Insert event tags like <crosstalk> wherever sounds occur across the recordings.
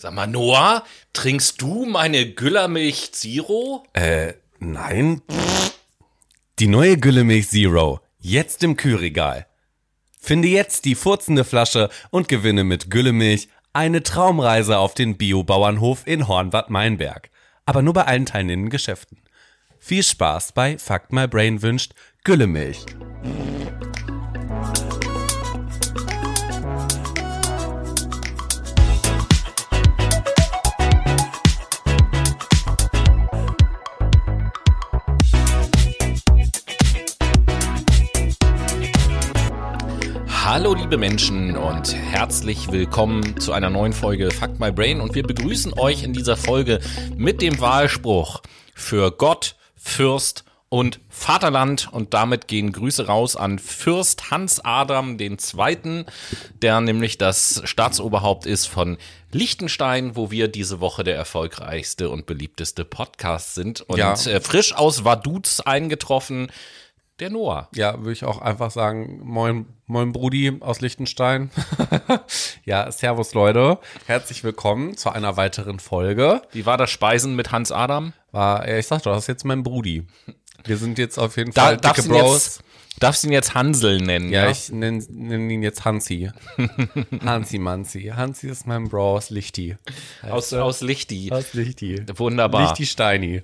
Sag mal, Noah, trinkst du meine Güllermilch Zero? Äh, nein. Die neue Güllemilch Zero. Jetzt im Kühlregal. Finde jetzt die furzende Flasche und gewinne mit Güllemilch eine Traumreise auf den Biobauernhof in Hornbad-Meinberg. Aber nur bei allen teilnehmenden Geschäften. Viel Spaß bei Fuck My Brain wünscht Güllemilch. Hallo liebe Menschen und herzlich willkommen zu einer neuen Folge Fuck My Brain und wir begrüßen euch in dieser Folge mit dem Wahlspruch für Gott, Fürst und Vaterland und damit gehen Grüße raus an Fürst Hans Adam II., der nämlich das Staatsoberhaupt ist von Liechtenstein, wo wir diese Woche der erfolgreichste und beliebteste Podcast sind und Ja. äh, frisch aus Vaduz eingetroffen, der Noah. Ja, würde ich auch einfach sagen, moin, moin Brudi aus Liechtenstein. <laughs> ja, servus Leute. Herzlich willkommen zu einer weiteren Folge. Wie war das Speisen mit Hans Adam? War, ja, ich sag doch, das ist jetzt mein Brudi. Wir sind jetzt auf jeden Da, Fall darfst, dicke Bros. jetzt, darfst ihn jetzt Hansel nennen. Ja, ich nenne nenn ihn jetzt Hansi. <laughs> Hansi Manzi. Hansi ist mein Bro aus Lichti. aus, aus Lichti. Aus Lichti. Wunderbar. Lichti Steini.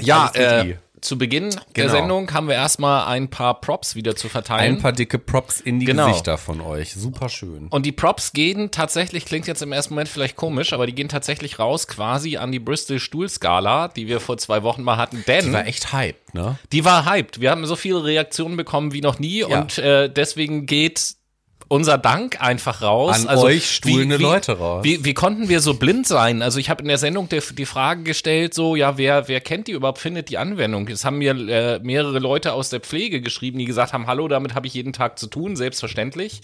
ja, äh. Zu Beginn der Genau. Sendung haben wir erstmal ein paar Props wieder zu verteilen. Ein paar dicke Props in die Genau. Gesichter von euch. Super schön. und die Props gehen tatsächlich, klingt jetzt im ersten Moment vielleicht komisch, aber die gehen tatsächlich raus quasi an die Bristol Stuhlskala, die wir vor zwei Wochen mal hatten. Denn Die war echt hyped, ne? Die war hyped. Wir haben so viele Reaktionen bekommen wie noch nie Ja. und äh, deswegen geht unser Dank einfach raus. An euch stuhlende Leute raus. Wie, wie konnten wir so blind sein? Also ich habe in der Sendung die, die Frage gestellt, so ja, wer wer kennt die überhaupt, findet die Anwendung? Es haben mir äh, mehrere Leute aus der Pflege geschrieben, die gesagt haben, hallo, damit habe ich jeden Tag zu tun, selbstverständlich.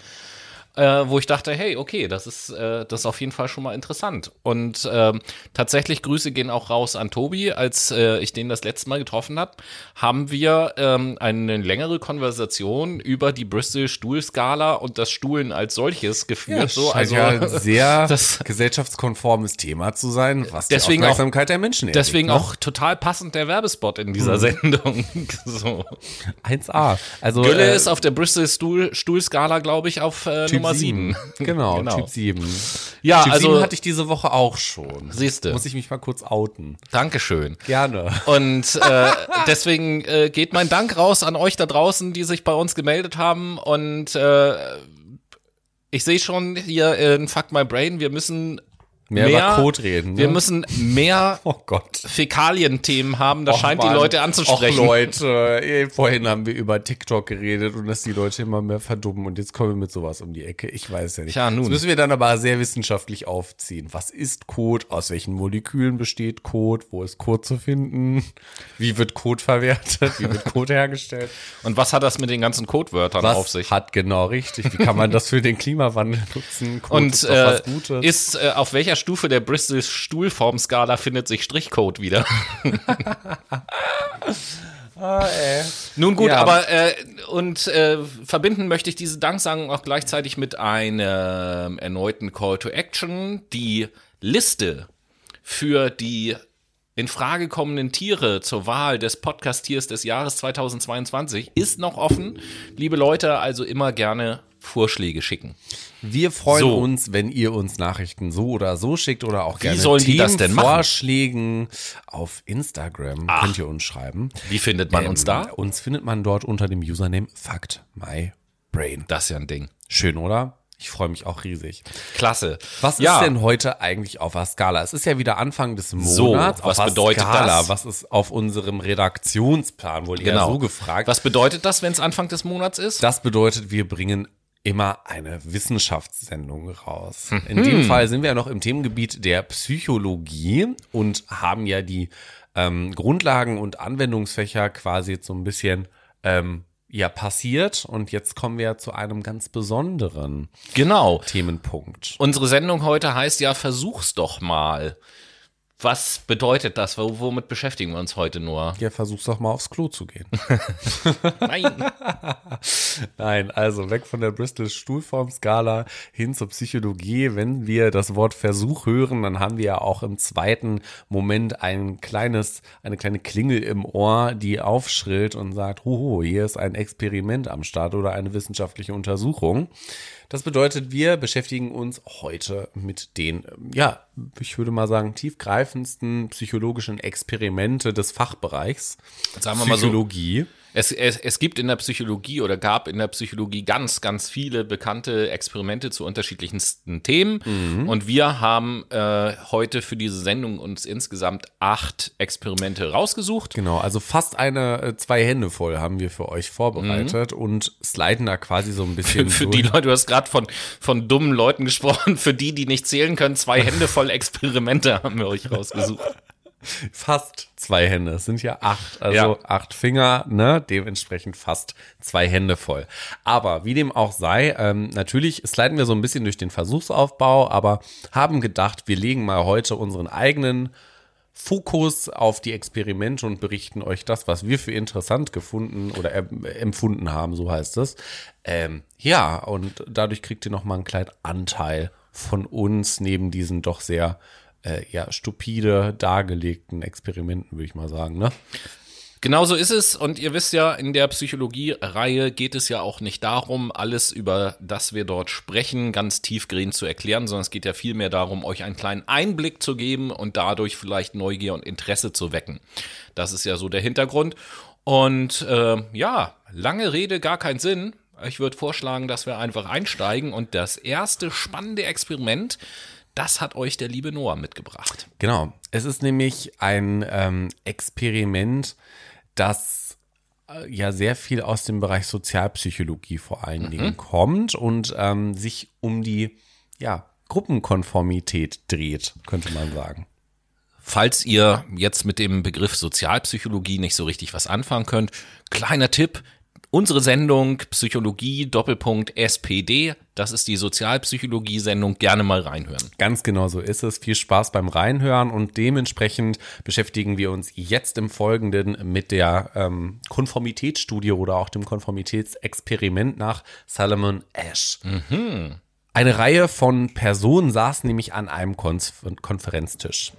Äh, wo ich dachte, hey, okay, das ist, äh, das ist auf jeden Fall schon mal interessant. Und ähm, tatsächlich Grüße gehen auch raus an Tobi. Als äh, ich den das letzte Mal getroffen habe, haben wir ähm, eine längere Konversation über die Bristol Stuhlskala und das Stuhlen als solches geführt. so, scheint also ja ein <laughs> sehr das- gesellschaftskonformes Thema zu sein, was Deswegen die auch- Aufmerksamkeit der Menschen deswegen erregt, ne? auch total passend der Werbespot in dieser Sendung. <laughs> so. 1A. Also, Gülle äh, ist auf der Bristol Stuhl, Stuhlskala, glaube ich, auf äh, Typ Nummer 7. 7. <laughs> Genau, Genau. Typ 7. Ja, typ also- 7 hatte ich diese Woche auch schon. Siehste. Muss ich mich mal kurz outen. Dankeschön. Gerne. Und <laughs> äh, deswegen äh, geht mein Dank raus an euch da draußen, die sich bei uns gemeldet haben. Und äh, ich sehe schon hier in Fuck My Brain, wir müssen Mehr, über Code reden. Ne? Wir müssen mehr <laughs> oh. Fäkalien-Themen haben. Das Och, scheint die Mann. Leute anzusprechen. Och Leute, eh, vorhin haben wir über TikTok geredet und dass die Leute immer mehr verdummen und jetzt kommen wir mit sowas um die Ecke. Ich weiß ja nicht. Tja, nun. Das müssen wir dann aber sehr wissenschaftlich aufziehen. Was ist Code? Aus welchen Molekülen besteht Code? Wo ist Code zu finden? Wie wird Code verwertet? Wie wird Code hergestellt? <laughs> Und was hat das mit den ganzen Codewörtern auf sich? hat genau richtig? Wie kann man das für den Klimawandel nutzen? Code Und ist äh, was Gutes. ist äh, auf welcher Stufe der Bristol Stuhlformskala findet sich Strichcode wieder? <laughs> Nun gut, Ja. aber äh, und äh, verbinden möchte ich diese Danksagung auch gleichzeitig mit einem erneuten Call to Action. Die Liste für die in Frage kommenden Tiere zur Wahl des Podcast-Tiers des Jahres 2022 ist noch offen. Liebe Leute, also immer gerne Vorschläge schicken. Wir freuen So. uns, wenn ihr uns Nachrichten so oder so schickt oder auch gerne sollen die das denn machen? Vorschlägen auf Instagram könnt ihr uns schreiben. Wie findet man uns da? Ähm, Uns findet man dort unter dem Username Fact My Brain. Das ist ja ein Ding. Schön, oder? Ich freue mich auch riesig. Klasse. Was ja, ist denn heute eigentlich auf der Skala? Es ist ja wieder Anfang des Monats. So, was bedeutet Skala? das? Was ist auf unserem Redaktionsplan wohl eher genau. so gefragt? Was bedeutet das, wenn es Anfang des Monats ist? Das bedeutet, wir bringen immer eine Wissenschaftssendung raus. Mhm. In dem Fall sind wir ja noch im Themengebiet der Psychologie und haben ja die ähm, Grundlagen und Anwendungsfächer quasi jetzt so ein bisschen ähm, ja passiert und jetzt kommen wir zu einem ganz besonderen Genau. Themenpunkt. Unsere Sendung heute heißt ja, versuch's doch mal. Was bedeutet das? W womit beschäftigen wir uns heute nur? Ja, versuch's doch mal aufs Klo zu gehen. <laughs> <laughs> Nein. Nein, also weg von der Bristol Stuhlformskala hin zur Psychologie. Wenn wir das Wort Versuch hören, dann haben wir ja auch im zweiten Moment ein kleines, eine kleine Klingel im Ohr, die aufschrillt und sagt, hoho, hier ist ein Experiment am Start oder eine wissenschaftliche Untersuchung. Das bedeutet, wir beschäftigen uns heute mit den, ja, ich würde mal sagen, tiefgreifendsten psychologischen Experimente des Fachbereichs. Sagen wir mal so, Psychologie. Es, es, es gibt in der Psychologie oder gab in der Psychologie ganz, ganz viele bekannte Experimente zu unterschiedlichsten Themen. Und wir haben äh, heute für diese Sendung uns insgesamt acht Experimente rausgesucht. Genau, also fast eine äh, zwei Hände voll haben wir für euch vorbereitet und sliden da quasi so ein <laughs> bisschen Mhm. Für durch. die Leute, du hast gerade von, von dummen Leuten <laughs> gesprochen, für die, die nicht zählen können, zwei Hände voll Experimente haben wir euch rausgesucht. Fast zwei Hände. Es sind ja acht, also Ja. acht Finger, ne? Dementsprechend fast zwei Hände voll. Aber wie dem auch sei, ähm, natürlich sliden wir so ein bisschen durch den Versuchsaufbau, aber haben gedacht, wir legen mal heute unseren eigenen Fokus auf die Experimente und berichten euch das, was wir für interessant gefunden oder em- empfunden haben, so heißt es. Ähm, ja, und dadurch kriegt ihr nochmal einen kleinen Anteil von uns neben diesen doch sehr äh, ja, stupide dargelegten Experimenten, würde ich mal sagen. Ne? Genau so ist es. Und ihr wisst ja, in der Psychologie-Reihe geht es ja auch nicht darum, alles über das wir dort sprechen, ganz tiefgehend zu erklären, sondern es geht ja vielmehr darum, euch einen kleinen Einblick zu geben und dadurch vielleicht Neugier und Interesse zu wecken. Das ist ja so der Hintergrund. Und äh, ja, lange Rede, gar keinen Sinn. Ich würde vorschlagen, dass wir einfach einsteigen und das erste spannende Experiment, das hat euch der liebe Noah mitgebracht. Genau. Es ist nämlich ein ähm, Experiment, das äh, ja sehr viel aus dem Bereich Sozialpsychologie vor allen Dingen kommt und ähm, sich um die ja, Gruppenkonformität dreht, könnte man sagen. Falls ihr jetzt mit dem Begriff Sozialpsychologie nicht so richtig was anfangen könnt, kleiner Tipp. Unsere Sendung Psychologie Doppelpunkt SPD, das ist die Sozialpsychologie-Sendung, gerne mal reinhören. Ganz genau so ist es. Viel Spaß beim Reinhören und dementsprechend beschäftigen wir uns jetzt im Folgenden mit der ähm, Konformitätsstudie oder auch dem Konformitätsexperiment nach Salomon Ash. Eine Reihe von Personen saß nämlich an einem Konf Konferenztisch.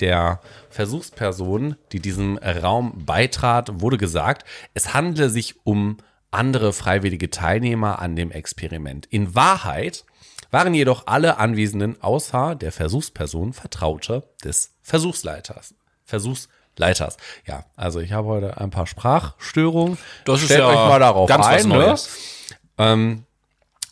Der Versuchsperson, die diesem Raum beitrat, wurde gesagt, es handle sich um andere freiwillige Teilnehmer an dem Experiment. In Wahrheit waren jedoch alle Anwesenden außer der Versuchsperson Vertraute des Versuchsleiters. Versuchsleiters. Ja, also ich habe heute ein paar Sprachstörungen. Das ist Stellt ja euch mal darauf ganz was ein. Ne? Neues.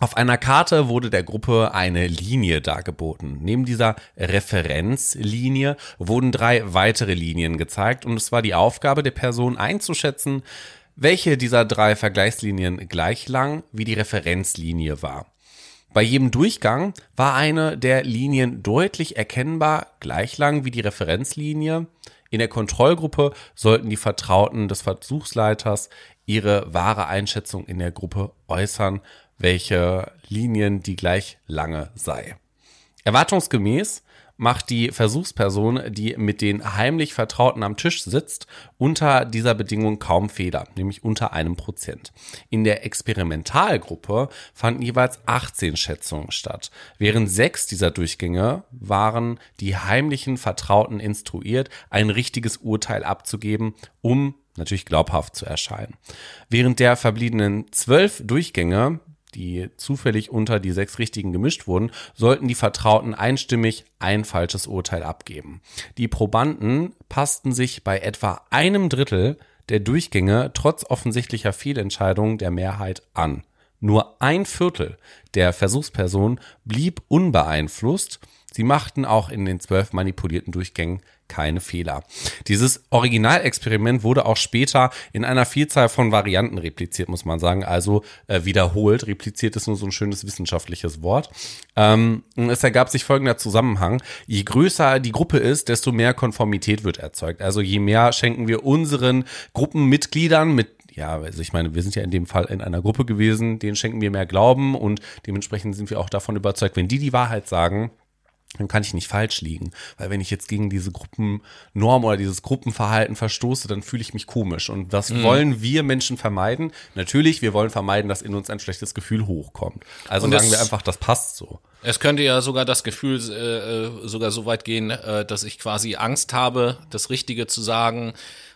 Auf einer Karte wurde der Gruppe eine Linie dargeboten. Neben dieser Referenzlinie wurden drei weitere Linien gezeigt und es war die Aufgabe der Person einzuschätzen, welche dieser drei Vergleichslinien gleich lang wie die Referenzlinie war. Bei jedem Durchgang war eine der Linien deutlich erkennbar gleich lang wie die Referenzlinie. In der Kontrollgruppe sollten die Vertrauten des Versuchsleiters ihre wahre Einschätzung in der Gruppe äußern, welche Linien die gleich lange sei. Erwartungsgemäß macht die Versuchsperson, die mit den heimlich Vertrauten am Tisch sitzt, unter dieser Bedingung kaum Fehler, nämlich unter einem Prozent. In der Experimentalgruppe fanden jeweils 18 Schätzungen statt. Während sechs dieser Durchgänge waren die heimlichen Vertrauten instruiert, ein richtiges Urteil abzugeben, um natürlich glaubhaft zu erscheinen. Während der verbliebenen zwölf Durchgänge die zufällig unter die sechs Richtigen gemischt wurden, sollten die Vertrauten einstimmig ein falsches Urteil abgeben. Die Probanden passten sich bei etwa einem Drittel der Durchgänge trotz offensichtlicher Fehlentscheidungen der Mehrheit an. Nur ein Viertel der Versuchspersonen blieb unbeeinflusst. Sie machten auch in den zwölf manipulierten Durchgängen keine Fehler. Dieses Originalexperiment wurde auch später in einer Vielzahl von Varianten repliziert, muss man sagen. Also äh, wiederholt. Repliziert ist nur so ein schönes wissenschaftliches Wort. Ähm, es ergab sich folgender Zusammenhang. Je größer die Gruppe ist, desto mehr Konformität wird erzeugt. Also je mehr schenken wir unseren Gruppenmitgliedern mit ja, also ich meine, wir sind ja in dem Fall in einer Gruppe gewesen, denen schenken wir mehr Glauben und dementsprechend sind wir auch davon überzeugt, wenn die die Wahrheit sagen, dann kann ich nicht falsch liegen. Weil wenn ich jetzt gegen diese Gruppennorm oder dieses Gruppenverhalten verstoße, dann fühle ich mich komisch. Und das mhm. wollen wir Menschen vermeiden. Natürlich, wir wollen vermeiden, dass in uns ein schlechtes Gefühl hochkommt. Also Und sagen wir einfach, das passt so. Es könnte ja sogar das Gefühl äh, äh, sogar so weit gehen, äh, dass ich quasi Angst habe, das Richtige zu sagen,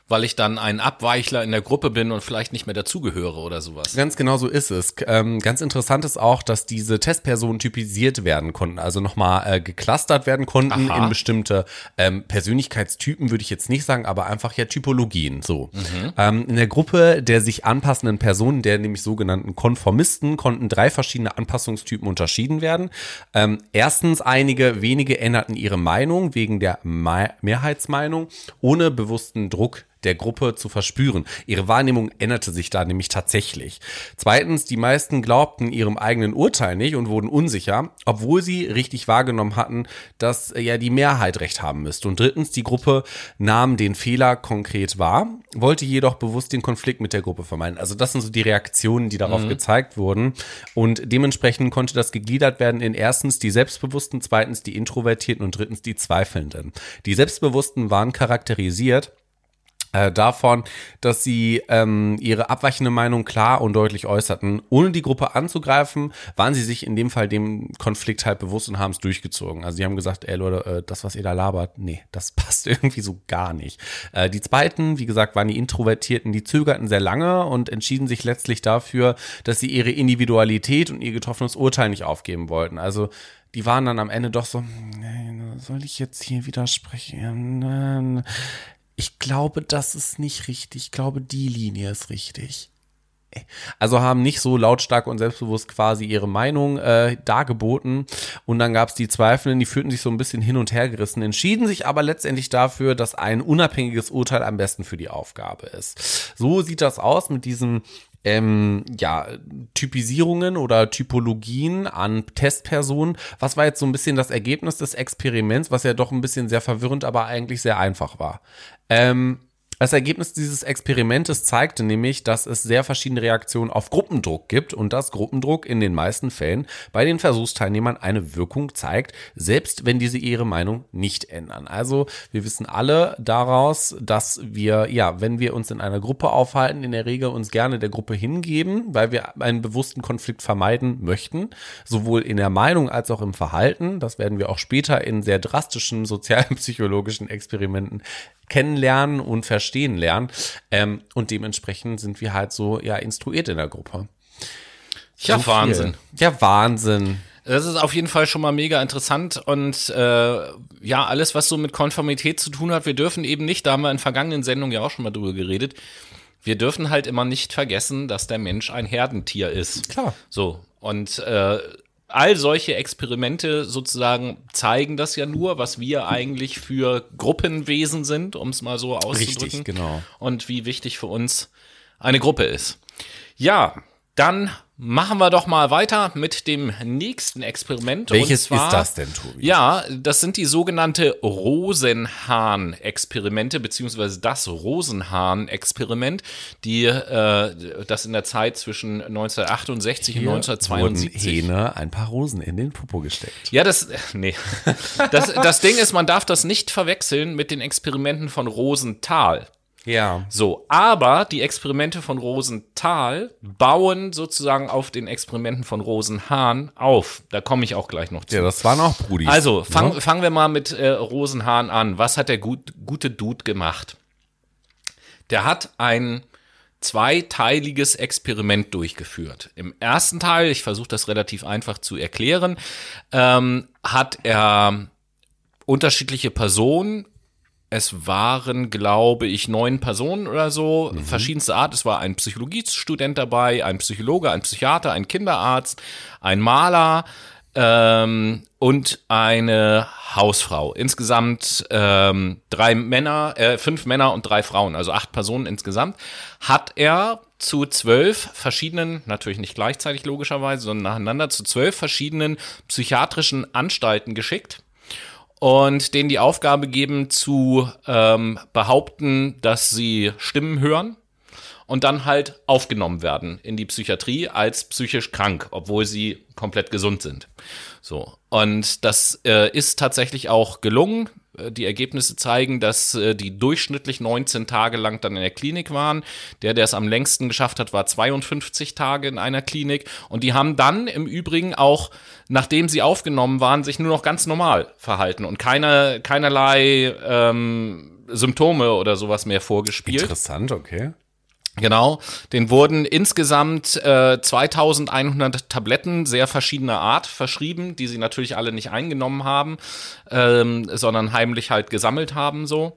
weil ich dann ein Abweichler in der Gruppe bin und vielleicht nicht mehr dazugehöre oder sowas. Ganz genau so ist es. Ähm, ganz interessant ist auch, dass diese Testpersonen typisiert werden konnten, also nochmal äh, geclustert werden konnten Aha. in bestimmte ähm, Persönlichkeitstypen, würde ich jetzt nicht sagen, aber einfach ja Typologien. So. Mhm. Ähm, in der Gruppe der sich anpassenden Personen, der nämlich sogenannten Konformisten, konnten drei verschiedene Anpassungstypen unterschieden werden. Ähm, erstens, einige wenige änderten ihre Meinung wegen der Me Mehrheitsmeinung, ohne bewussten Druck der Gruppe zu verspüren. Ihre Wahrnehmung änderte sich da nämlich tatsächlich. Zweitens, die meisten glaubten ihrem eigenen Urteil nicht und wurden unsicher, obwohl sie richtig wahrgenommen hatten, dass äh, ja die Mehrheit recht haben müsste. Und drittens, die Gruppe nahm den Fehler konkret wahr, wollte jedoch bewusst den Konflikt mit der Gruppe vermeiden. Also das sind so die Reaktionen, die darauf mhm. gezeigt wurden. Und dementsprechend konnte das gegliedert werden in erstens die Selbstbewussten, zweitens die Introvertierten und drittens die Zweifelnden. Die Selbstbewussten waren charakterisiert äh, davon, dass sie ähm, ihre abweichende Meinung klar und deutlich äußerten. Ohne die Gruppe anzugreifen, waren sie sich in dem Fall dem Konflikt halt bewusst und haben es durchgezogen. Also sie haben gesagt, ey Leute, äh, das, was ihr da labert, nee, das <laughs> passt irgendwie so gar nicht. Äh, die zweiten, wie gesagt, waren die Introvertierten, die zögerten sehr lange und entschieden sich letztlich dafür, dass sie ihre Individualität und ihr getroffenes Urteil nicht aufgeben wollten. Also die waren dann am Ende doch so, nee, soll ich jetzt hier widersprechen? Ich glaube, das ist nicht richtig. Ich glaube, die Linie ist richtig. Also haben nicht so lautstark und selbstbewusst quasi ihre Meinung äh, dargeboten. Und dann gab es die Zweifelnden, die fühlten sich so ein bisschen hin und her gerissen, entschieden sich aber letztendlich dafür, dass ein unabhängiges Urteil am besten für die Aufgabe ist. So sieht das aus mit diesem ähm, ja, Typisierungen oder Typologien an Testpersonen. Was war jetzt so ein bisschen das Ergebnis des Experiments, was ja doch ein bisschen sehr verwirrend, aber eigentlich sehr einfach war? Ähm, das Ergebnis dieses Experimentes zeigte nämlich, dass es sehr verschiedene Reaktionen auf Gruppendruck gibt und dass Gruppendruck in den meisten Fällen bei den Versuchsteilnehmern eine Wirkung zeigt, selbst wenn diese ihre Meinung nicht ändern. Also wir wissen alle daraus, dass wir, ja, wenn wir uns in einer Gruppe aufhalten, in der Regel uns gerne der Gruppe hingeben, weil wir einen bewussten Konflikt vermeiden möchten, sowohl in der Meinung als auch im Verhalten. Das werden wir auch später in sehr drastischen sozialpsychologischen Experimenten kennenlernen und verstehen lernen. Ähm, und dementsprechend sind wir halt so ja instruiert in der Gruppe. Ja, so Wahnsinn. Ja, Wahnsinn. Das ist auf jeden Fall schon mal mega interessant und äh, ja, alles, was so mit Konformität zu tun hat, wir dürfen eben nicht, da haben wir in vergangenen Sendungen ja auch schon mal drüber geredet, wir dürfen halt immer nicht vergessen, dass der Mensch ein Herdentier ist. Klar. So. Und äh, all solche Experimente sozusagen zeigen das ja nur, was wir eigentlich für Gruppenwesen sind, um es mal so auszudrücken. Richtig, genau. Und wie wichtig für uns eine Gruppe ist. Ja, dann Machen wir doch mal weiter mit dem nächsten Experiment. Welches zwar, ist das denn, Tobi? Ja, das sind die sogenannte Rosenhahn-Experimente, beziehungsweise das Rosenhahn-Experiment, die äh, das in der Zeit zwischen 1968 Hier und 1972. Wurden Hähne ein paar Rosen in den Popo gesteckt. Ja, das, nee. Das, das Ding ist, man darf das nicht verwechseln mit den Experimenten von Rosenthal. Ja. So, aber die Experimente von Rosenthal bauen sozusagen auf den Experimenten von Rosenhahn auf. Da komme ich auch gleich noch zu. Ja, das waren auch Brudis. Also, fang, ja. fangen wir mal mit äh, Rosenhahn an. Was hat der gut, gute Dude gemacht? Der hat ein zweiteiliges Experiment durchgeführt. Im ersten Teil, ich versuche das relativ einfach zu erklären, ähm, hat er unterschiedliche Personen es waren, glaube ich, neun Personen oder so, mhm. verschiedenste Art. Es war ein Psychologiestudent dabei, ein Psychologe, ein Psychiater, ein Kinderarzt, ein Maler ähm, und eine Hausfrau. Insgesamt ähm, drei Männer, äh, fünf Männer und drei Frauen, also acht Personen insgesamt, hat er zu zwölf verschiedenen, natürlich nicht gleichzeitig logischerweise, sondern nacheinander, zu zwölf verschiedenen psychiatrischen Anstalten geschickt und denen die Aufgabe geben zu ähm, behaupten, dass sie Stimmen hören und dann halt aufgenommen werden in die Psychiatrie als psychisch krank, obwohl sie komplett gesund sind. So. Und das äh, ist tatsächlich auch gelungen. Äh, die Ergebnisse zeigen, dass äh, die durchschnittlich 19 Tage lang dann in der Klinik waren. Der, der es am längsten geschafft hat, war 52 Tage in einer Klinik. Und die haben dann im Übrigen auch, nachdem sie aufgenommen waren, sich nur noch ganz normal verhalten und keine, keinerlei ähm, Symptome oder sowas mehr vorgespielt. Interessant, okay. Genau, den wurden insgesamt äh, 2100 Tabletten sehr verschiedener Art verschrieben, die sie natürlich alle nicht eingenommen haben, ähm, sondern heimlich halt gesammelt haben so.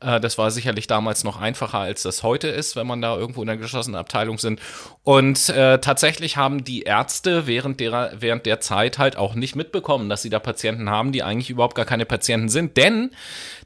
Äh, das war sicherlich damals noch einfacher, als das heute ist, wenn man da irgendwo in der geschlossenen Abteilung sind. Und äh, tatsächlich haben die Ärzte während der, während der Zeit halt auch nicht mitbekommen, dass sie da Patienten haben, die eigentlich überhaupt gar keine Patienten sind. Denn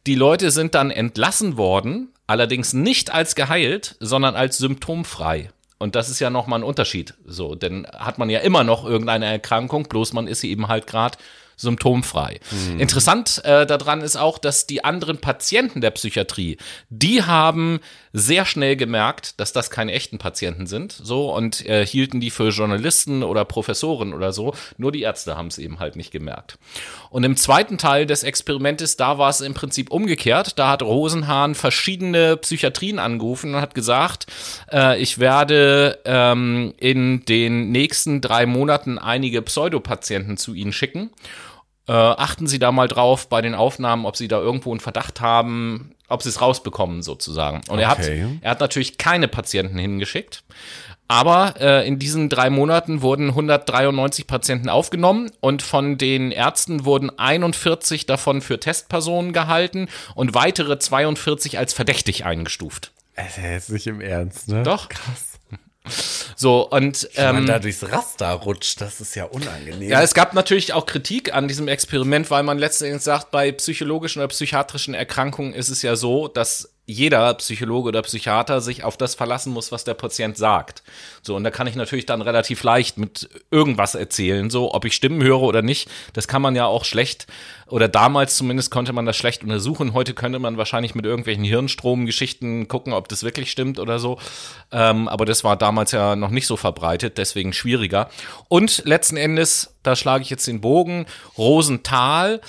die Leute sind dann entlassen worden allerdings nicht als geheilt, sondern als symptomfrei. Und das ist ja nochmal ein Unterschied. So, denn hat man ja immer noch irgendeine Erkrankung, bloß man ist sie eben halt gerade symptomfrei. Mhm. Interessant äh, daran ist auch, dass die anderen Patienten der Psychiatrie, die haben sehr schnell gemerkt, dass das keine echten Patienten sind, so und äh, hielten die für Journalisten oder Professoren oder so. Nur die Ärzte haben es eben halt nicht gemerkt. Und im zweiten Teil des Experimentes, da war es im Prinzip umgekehrt. Da hat Rosenhahn verschiedene Psychiatrien angerufen und hat gesagt, äh, ich werde ähm, in den nächsten drei Monaten einige Pseudopatienten zu Ihnen schicken. Äh, achten Sie da mal drauf bei den Aufnahmen, ob Sie da irgendwo einen Verdacht haben, ob Sie es rausbekommen sozusagen. Und okay. er, hat, er hat natürlich keine Patienten hingeschickt. Aber äh, in diesen drei Monaten wurden 193 Patienten aufgenommen und von den Ärzten wurden 41 davon für Testpersonen gehalten und weitere 42 als verdächtig eingestuft. Es ist nicht im Ernst, ne? Doch. Krass. So, und ähm, Wenn man da durchs Raster rutscht, das ist ja unangenehm. Ja, es gab natürlich auch Kritik an diesem Experiment, weil man letztendlich sagt, bei psychologischen oder psychiatrischen Erkrankungen ist es ja so, dass jeder Psychologe oder Psychiater sich auf das verlassen muss, was der Patient sagt. So, und da kann ich natürlich dann relativ leicht mit irgendwas erzählen, so, ob ich Stimmen höre oder nicht. Das kann man ja auch schlecht, oder damals zumindest konnte man das schlecht untersuchen. Heute könnte man wahrscheinlich mit irgendwelchen Hirnstromgeschichten gucken, ob das wirklich stimmt oder so. Ähm, aber das war damals ja noch nicht so verbreitet, deswegen schwieriger. Und letzten Endes, da schlage ich jetzt den Bogen, Rosenthal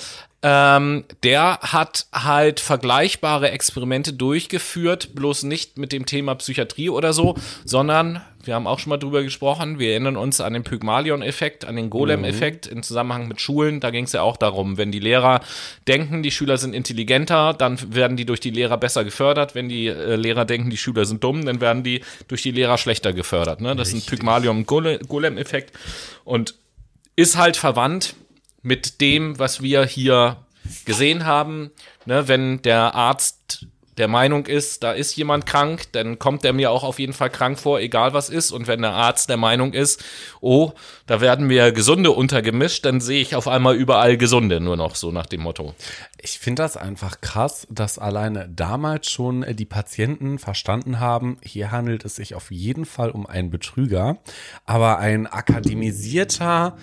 ähm, der hat halt vergleichbare Experimente durchgeführt, bloß nicht mit dem Thema Psychiatrie oder so, sondern wir haben auch schon mal drüber gesprochen. Wir erinnern uns an den Pygmalion-Effekt, an den Golem-Effekt mhm. im Zusammenhang mit Schulen. Da ging es ja auch darum, wenn die Lehrer denken, die Schüler sind intelligenter, dann werden die durch die Lehrer besser gefördert. Wenn die äh, Lehrer denken, die Schüler sind dumm, dann werden die durch die Lehrer schlechter gefördert. Ne? Das Richtig. ist ein Pygmalion-Golem-Effekt und ist halt verwandt mit dem, was wir hier gesehen haben. Ne, wenn der Arzt der Meinung ist, da ist jemand krank, dann kommt der mir auch auf jeden Fall krank vor, egal was ist. Und wenn der Arzt der Meinung ist, oh, da werden mir Gesunde untergemischt, dann sehe ich auf einmal überall Gesunde, nur noch so nach dem Motto. Ich finde das einfach krass, dass alleine damals schon die Patienten verstanden haben, hier handelt es sich auf jeden Fall um einen Betrüger, aber ein akademisierter,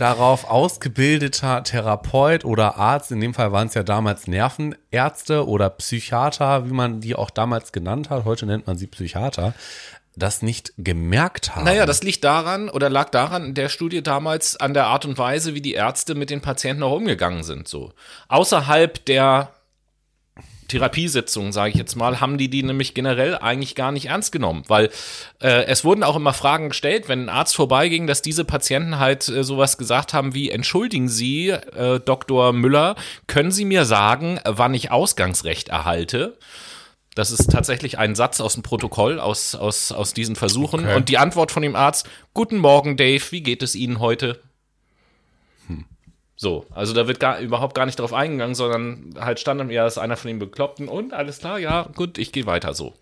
darauf ausgebildeter Therapeut oder Arzt, in dem Fall waren es ja damals Nervenärzte oder Psychiater, wie man die auch damals genannt hat, heute nennt man sie Psychiater, das nicht gemerkt haben. Naja, das liegt daran oder lag daran in der Studie damals an der Art und Weise, wie die Ärzte mit den Patienten auch umgegangen sind. So außerhalb der Therapiesitzungen, sage ich jetzt mal, haben die die nämlich generell eigentlich gar nicht ernst genommen, weil äh, es wurden auch immer Fragen gestellt, wenn ein Arzt vorbeiging, dass diese Patienten halt äh, sowas gesagt haben wie, entschuldigen Sie, äh, Dr. Müller, können Sie mir sagen, wann ich Ausgangsrecht erhalte? Das ist tatsächlich ein Satz aus dem Protokoll, aus, aus, aus diesen Versuchen. Okay. Und die Antwort von dem Arzt, Guten Morgen, Dave, wie geht es Ihnen heute? So, also da wird gar, überhaupt gar nicht drauf eingegangen, sondern halt stand ja, ist einer von den Bekloppten und alles klar, ja, gut, ich gehe weiter so.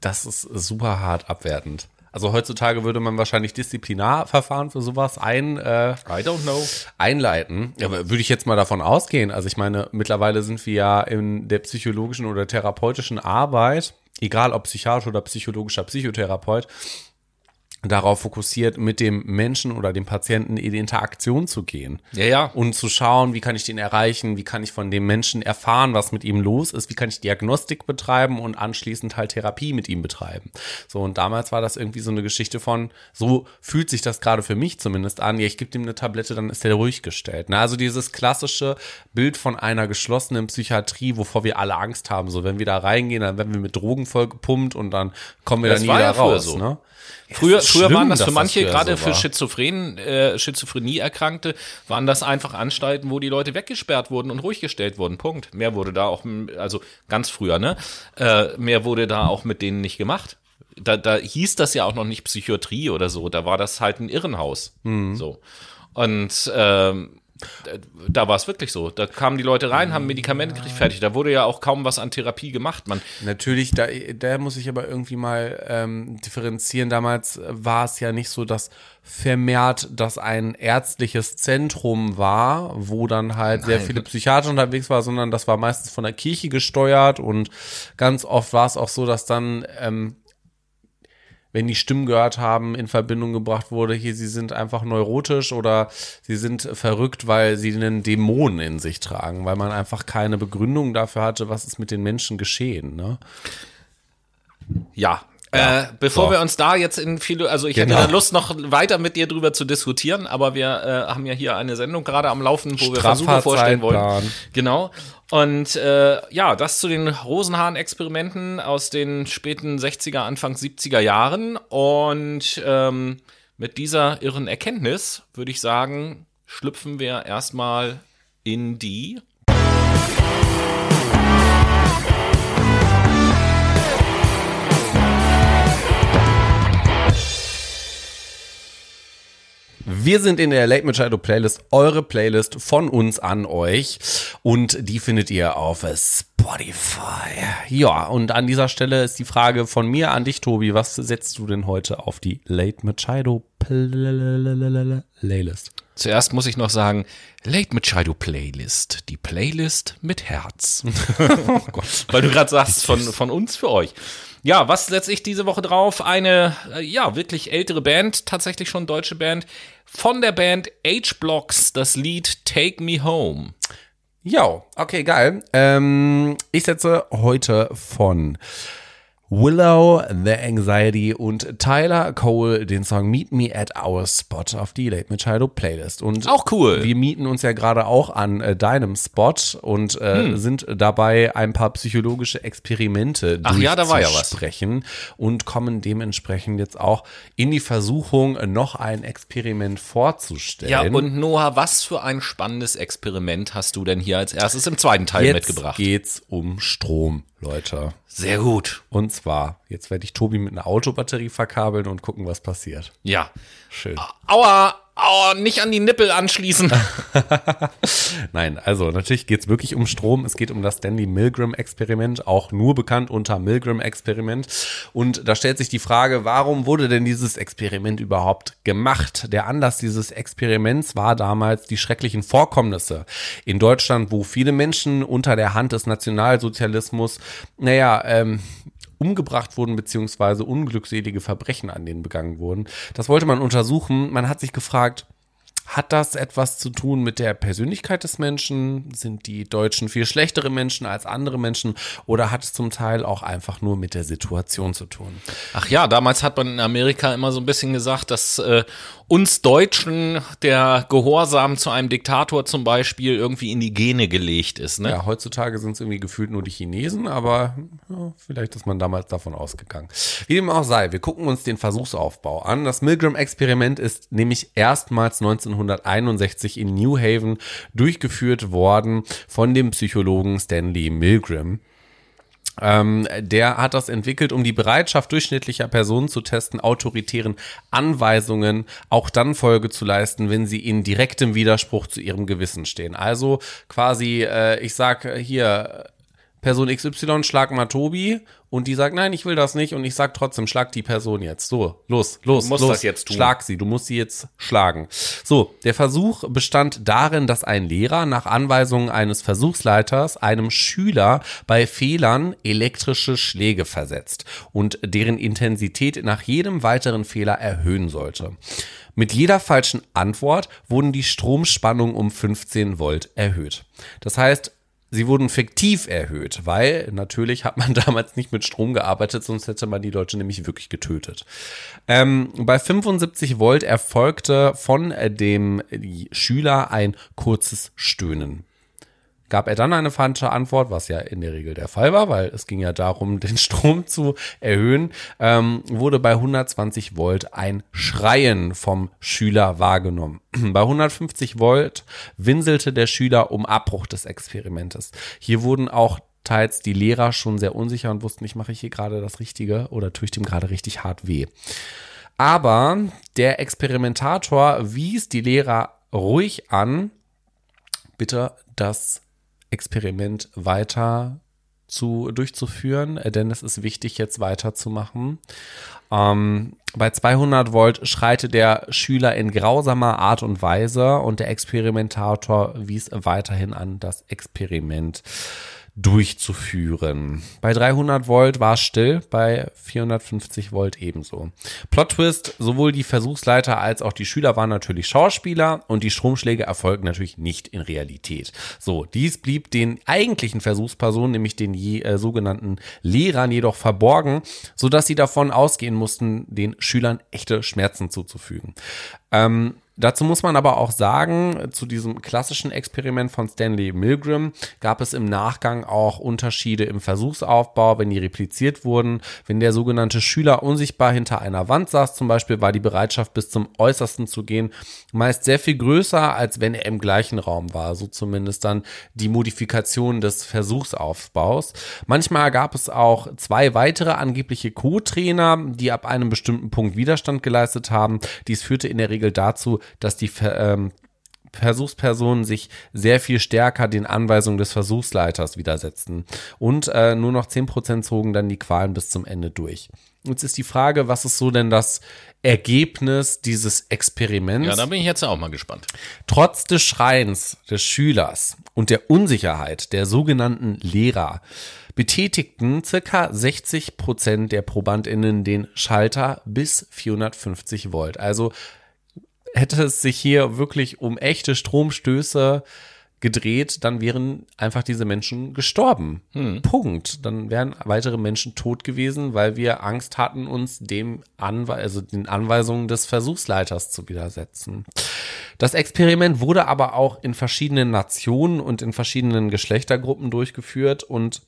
Das ist super hart abwertend. Also heutzutage würde man wahrscheinlich Disziplinarverfahren für sowas ein, äh, I don't know. einleiten. Ja, würde ich jetzt mal davon ausgehen. Also ich meine, mittlerweile sind wir ja in der psychologischen oder therapeutischen Arbeit, egal ob psychiatrisch oder psychologischer Psychotherapeut, darauf fokussiert, mit dem Menschen oder dem Patienten in die Interaktion zu gehen. Ja, ja. Und zu schauen, wie kann ich den erreichen, wie kann ich von dem Menschen erfahren, was mit ihm los ist, wie kann ich Diagnostik betreiben und anschließend halt Therapie mit ihm betreiben. So, und damals war das irgendwie so eine Geschichte von, so fühlt sich das gerade für mich zumindest an, ja, ich gebe ihm eine Tablette, dann ist er ruhig gestellt. Na, also dieses klassische Bild von einer geschlossenen Psychiatrie, wovor wir alle Angst haben. So, wenn wir da reingehen, dann werden wir mit Drogen vollgepumpt und dann kommen wir Das da nie wieder ja raus. so. Ne? Früher, früher schlimm, waren das für manche, früher gerade so für. Schizophren, äh, Schizophrenie-Erkrankte, waren das einfach Anstalten, wo die Leute weggesperrt wurden und ruhig gestellt wurden. Punkt. Mehr wurde da auch, also ganz früher, ne? Äh, mehr wurde da auch mit denen nicht gemacht. Da, da hieß das ja auch noch nicht Psychiatrie oder so. Da war das halt ein Irrenhaus. Mhm. So. Und ähm, da- da war es wirklich so. Da kamen die Leute rein, haben Medikamente gekriegt, fertig. Da wurde ja auch kaum was an Therapie gemacht. Man, Natürlich, da, da muss ich aber irgendwie mal ähm, differenzieren. Damals war es ja nicht so, dass vermehrt das ein ärztliches Zentrum war, wo dann halt sehr viele Psychiater unterwegs war, sondern das war meistens von der Kirche gesteuert und ganz oft war es auch so, dass dann ähm, wenn die Stimmen gehört haben, in Verbindung gebracht wurde, hier, sie sind einfach neurotisch oder sie sind verrückt, weil sie einen Dämon in sich tragen, weil man einfach keine Begründung dafür hatte, was ist mit den Menschen geschehen. Ne? Ja. Äh, bevor So. wir uns da jetzt in viele, also ich Genau. hätte da Lust, noch weiter mit dir drüber zu diskutieren, aber wir äh, haben ja hier eine Sendung gerade am Laufen, wo wir Versuche vorstellen wollen. Genau. Und äh, ja, das zu den Rosenhahn-Experimenten aus den späten 60er, Anfang 70er Jahren. Und ähm, mit dieser irren Erkenntnis würde ich sagen, schlüpfen wir erstmal in die Wir sind in der Late Machado Playlist, eure Playlist von uns an euch. Und die findet ihr auf Spotify. Ja, und an dieser Stelle ist die Frage von mir an dich, Tobi. Was setzt du denn heute auf die Late Machado Playlist? Zuerst muss ich noch sagen, Late Machado Playlist, die Playlist mit Herz. <laughs> Weil du gerade sagst, von, von uns für euch. Ja, was setze ich diese Woche drauf? Eine, äh, ja, wirklich ältere Band, tatsächlich schon deutsche Band. Von der Band H-Blocks das Lied Take Me Home. Ja, okay, geil. Ähm, ich setze heute von Willow, The Anxiety und Tyler Cole den Song Meet Me at Our Spot auf die Late Machado Playlist. Und Auch cool. Wir mieten uns ja gerade auch an äh, deinem Spot und äh, sind dabei, ein paar psychologische Experimente Hm. Ach ja, da war ja was. und kommen dementsprechend jetzt auch in die Versuchung, noch ein Experiment vorzustellen. Ja, und Noah, was für ein spannendes Experiment hast du denn hier als erstes im zweiten Teil jetzt mitgebracht? geht's um Strom, Leute. Sehr gut. Und zwar, jetzt werde ich Tobi mit einer Autobatterie verkabeln und gucken, was passiert. Ja. Schön. Aua, aua, nicht an die Nippel anschließen. <laughs> Nein, also natürlich geht es wirklich um Strom. Es geht um das Stanley Milgram-Experiment, auch nur bekannt unter Milgram-Experiment. Und da stellt sich die Frage, warum wurde denn dieses Experiment überhaupt gemacht? Der Anlass dieses Experiments war damals die schrecklichen Vorkommnisse in Deutschland, wo viele Menschen unter der Hand des Nationalsozialismus, naja, ähm, umgebracht wurden, beziehungsweise unglückselige Verbrechen an denen begangen wurden. Das wollte man untersuchen. Man hat sich gefragt, hat das etwas zu tun mit der Persönlichkeit des Menschen? Sind die Deutschen viel schlechtere Menschen als andere Menschen? Oder hat es zum Teil auch einfach nur mit der Situation zu tun? Ach ja, damals hat man in Amerika immer so ein bisschen gesagt, dass äh, uns Deutschen der Gehorsam zu einem Diktator zum Beispiel irgendwie in die Gene gelegt ist. Ne? Ja, heutzutage sind es irgendwie gefühlt nur die Chinesen, aber ja, vielleicht ist man damals davon ausgegangen. Wie dem auch sei, wir gucken uns den Versuchsaufbau an. Das Milgram-Experiment ist nämlich erstmals 1961 in New Haven durchgeführt worden von dem Psychologen Stanley Milgram. Ähm, der hat das entwickelt, um die Bereitschaft durchschnittlicher Personen zu testen, autoritären Anweisungen auch dann Folge zu leisten, wenn sie in direktem Widerspruch zu ihrem Gewissen stehen. Also quasi, äh, ich sag hier, Person XY, schlag mal Tobi und die sagt, nein, ich will das nicht und ich sag trotzdem, schlag die Person jetzt. So, los, los, Du musst los. das jetzt tun. Schlag sie, du musst sie jetzt schlagen. So, der Versuch bestand darin, dass ein Lehrer nach Anweisungen eines Versuchsleiters einem Schüler bei Fehlern elektrische Schläge versetzt und deren Intensität nach jedem weiteren Fehler erhöhen sollte. Mit jeder falschen Antwort wurden die Stromspannungen um 15 Volt erhöht. Das heißt, Sie wurden fiktiv erhöht, weil natürlich hat man <laughs> damals nicht mit Strom gearbeitet, sonst hätte man die Leute nämlich wirklich getötet. Ähm, bei 75 Volt erfolgte von äh, dem Schüler ein kurzes Stöhnen. Gab er dann eine falsche Antwort, was ja in der Regel der Fall war, weil es ging ja darum, <laughs> den Strom zu erhöhen, ähm, wurde bei 120 Volt ein Schreien vom Schüler wahrgenommen. <clears throat> Bei 150 Volt winselte der Schüler um Abbruch des Experimentes. Hier wurden auch teils die Lehrer schon sehr unsicher und wussten nicht, mache ich hier gerade das Richtige oder tue ich dem gerade richtig hart weh. Aber der Experimentator wies die Lehrer ruhig an, bitte das Experiment weiter zu durchzuführen, äh, denn es ist wichtig, jetzt weiterzumachen. Ähm, bei 200 Volt schreite der Schüler in grausamer Art und Weise und der Experimentator wies weiterhin an, das Experiment durchzuführen. Bei 300 Volt war es still, bei 450 Volt ebenso. Plot Twist, sowohl die Versuchsleiter als auch die Schüler waren natürlich Schauspieler und die Stromschläge erfolgten natürlich nicht in Realität. So, dies blieb den eigentlichen Versuchspersonen, nämlich den je, äh, sogenannten Lehrern jedoch verborgen, sodass sie davon ausgehen mussten, den Schülern echte Schmerzen zuzufügen. Ähm, Dazu muss man aber auch sagen, zu diesem klassischen Experiment von Stanley Milgram gab es im Nachgang auch Unterschiede im Versuchsaufbau, wenn die repliziert wurden. Wenn der sogenannte Schüler unsichtbar hinter einer Wand saß, zum Beispiel, war die Bereitschaft bis zum Äußersten zu gehen meist sehr viel größer, als wenn er im gleichen Raum war. So zumindest dann die Modifikation des Versuchsaufbaus. Manchmal gab es auch zwei weitere angebliche Co-Trainer, die ab einem bestimmten Punkt Widerstand geleistet haben. Dies führte in der Regel dazu, dass die ähm, Versuchspersonen sich sehr viel stärker den Anweisungen des Versuchsleiters widersetzten. Und äh, nur noch 10% zogen dann die Qualen bis zum Ende durch. Jetzt ist die Frage, was ist so denn das Ergebnis dieses Experiments? Ja, da bin ich jetzt auch mal gespannt. Trotz des Schreins des Schülers und der Unsicherheit der sogenannten Lehrer betätigten circa 60 Prozent der ProbandInnen den Schalter bis 450 Volt. Also hätte es sich hier wirklich um echte Stromstöße gedreht, dann wären einfach diese Menschen gestorben. Punkt. Dann wären weitere Menschen tot gewesen, weil wir Angst hatten, uns dem Anwe also den Anweisungen des Versuchsleiters zu widersetzen. Das Experiment wurde aber auch in verschiedenen Nationen und in verschiedenen Geschlechtergruppen durchgeführt und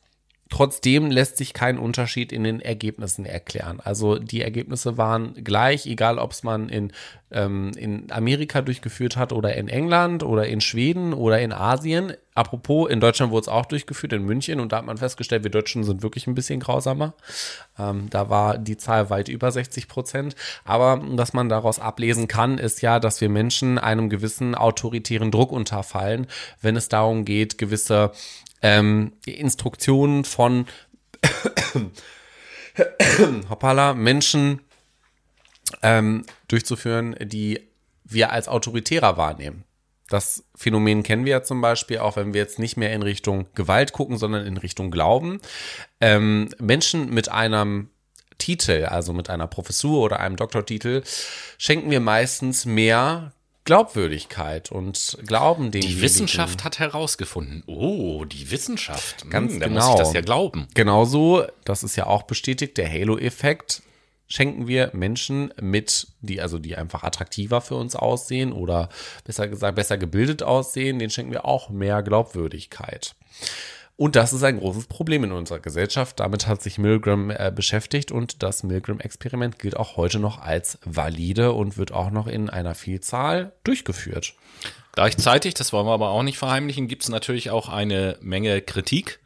Trotzdem lässt sich kein Unterschied in den Ergebnissen erklären. Also die Ergebnisse waren gleich, egal ob es man in, ähm, in Amerika durchgeführt hat oder in England oder in Schweden oder in Asien. Apropos, in Deutschland wurde es auch durchgeführt, in München, und da hat man festgestellt, wir Deutschen sind wirklich ein bisschen grausamer. Ähm, da war die Zahl weit über 60 Prozent. Aber was man daraus ablesen kann, ist ja, dass wir Menschen einem gewissen autoritären Druck unterfallen, wenn es darum geht, gewisse ähm, Instruktionen von <coughs> hoppala, Menschen ähm, durchzuführen, die wir als autoritärer wahrnehmen. Das Phänomen kennen wir ja zum Beispiel auch, wenn wir jetzt nicht mehr in Richtung Gewalt gucken, sondern in Richtung Glauben. Ähm, Menschen mit einem Titel, also mit einer Professur oder einem Doktortitel, schenken wir meistens mehr Glaubwürdigkeit und Glauben den Die Wissenschaft hat herausgefunden. Oh, die Wissenschaft. Ganz Hm, da genau. muss ich das ja glauben. Genauso, das ist ja auch bestätigt, der Halo-Effekt schenken wir Menschen mit, die also die einfach attraktiver für uns aussehen oder besser gesagt besser gebildet aussehen, denen schenken wir auch mehr Glaubwürdigkeit. Und das ist ein großes Problem in unserer Gesellschaft. Damit hat sich Milgram äh, beschäftigt und das Milgram-Experiment gilt auch heute noch als valide und wird auch noch in einer Vielzahl durchgeführt. Gleichzeitig, das wollen wir aber auch nicht verheimlichen, gibt es natürlich auch eine Menge Kritik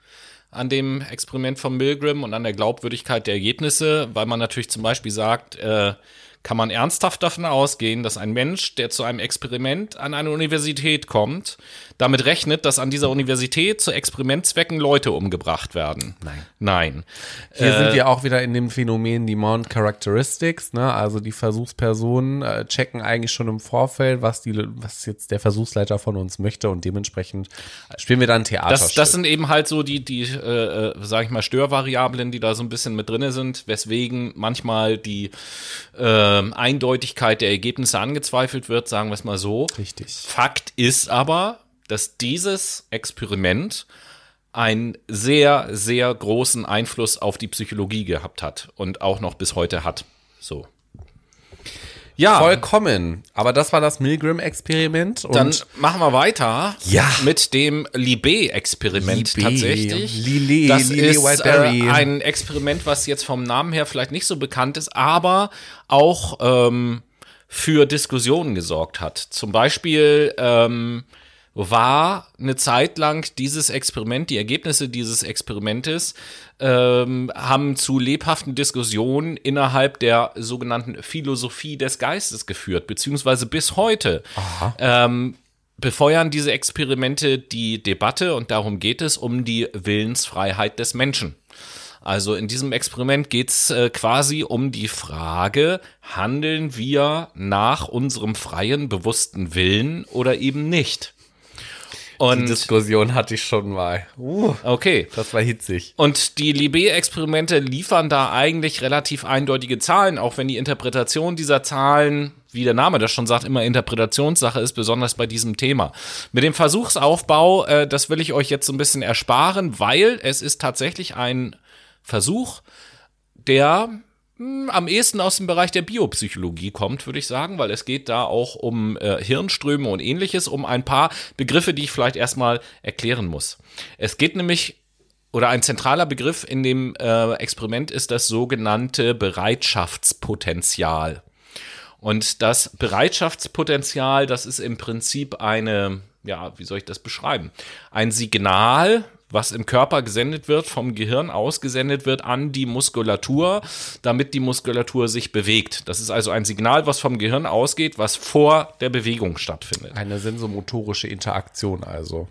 an dem Experiment von Milgram und an der Glaubwürdigkeit der Ergebnisse, weil man natürlich zum Beispiel sagt, äh, kann man ernsthaft davon ausgehen, dass ein Mensch, der zu einem Experiment an eine Universität kommt, damit rechnet, dass an dieser Universität zu Experimentzwecken Leute umgebracht werden? Nein. Nein. Hier sind wir auch wieder in dem Phänomen Demand Characteristics, ne? Also die Versuchspersonen äh, checken eigentlich schon im Vorfeld, was die, was jetzt der Versuchsleiter von uns möchte und dementsprechend spielen wir dann Theater. Das, das sind eben halt so die, die, äh, sag ich mal, Störvariablen, die da so ein bisschen mit drinne sind, weswegen manchmal die äh, Eindeutigkeit der Ergebnisse angezweifelt wird, sagen wir es mal so. Richtig. Fakt ist aber, dass dieses Experiment einen sehr, sehr großen Einfluss auf die Psychologie gehabt hat und auch noch bis heute hat. So. Ja, Vollkommen. Aber das war das Milgram-Experiment. und dann machen wir weiter Ja. mit dem Libé-Experiment Libé. tatsächlich. Lillet, das Lillet ist Whiteberry. äh, ein Experiment, was jetzt vom Namen her vielleicht nicht so bekannt ist, aber auch ähm, für Diskussionen gesorgt hat. Zum Beispiel ähm, war eine Zeit lang dieses Experiment, die Ergebnisse dieses Experimentes ähm, haben zu lebhaften Diskussionen innerhalb der sogenannten Philosophie des Geistes geführt, beziehungsweise bis heute ähm, befeuern diese Experimente die Debatte und darum geht es um die Willensfreiheit des Menschen. Also in diesem Experiment geht's äh, quasi um die Frage, handeln wir nach unserem freien, bewussten Willen oder eben nicht? Die Und Diskussion hatte ich schon mal. Uh, okay. das war hitzig. Und die Libé-Experimente liefern da eigentlich relativ eindeutige Zahlen, auch wenn die Interpretation dieser Zahlen, wie der Name das schon sagt, immer Interpretationssache ist, besonders bei diesem Thema. Mit dem Versuchsaufbau, äh, das will ich euch jetzt so ein bisschen ersparen, weil es ist tatsächlich ein Versuch, der am ehesten aus dem Bereich der Biopsychologie kommt, würde ich sagen, weil es geht da auch um äh, Hirnströme und ähnliches, um ein paar Begriffe, die ich vielleicht erstmal erklären muss. Es geht nämlich oder ein zentraler Begriff in dem äh, Experiment ist das sogenannte Bereitschaftspotenzial. Und das Bereitschaftspotenzial, das ist im Prinzip eine, ja, wie soll ich das beschreiben? Ein Signal, was im Körper gesendet wird, vom Gehirn ausgesendet wird an die Muskulatur, damit die Muskulatur sich bewegt. Das ist also ein Signal, was vom Gehirn ausgeht, was vor der Bewegung stattfindet. Eine sensomotorische Interaktion also.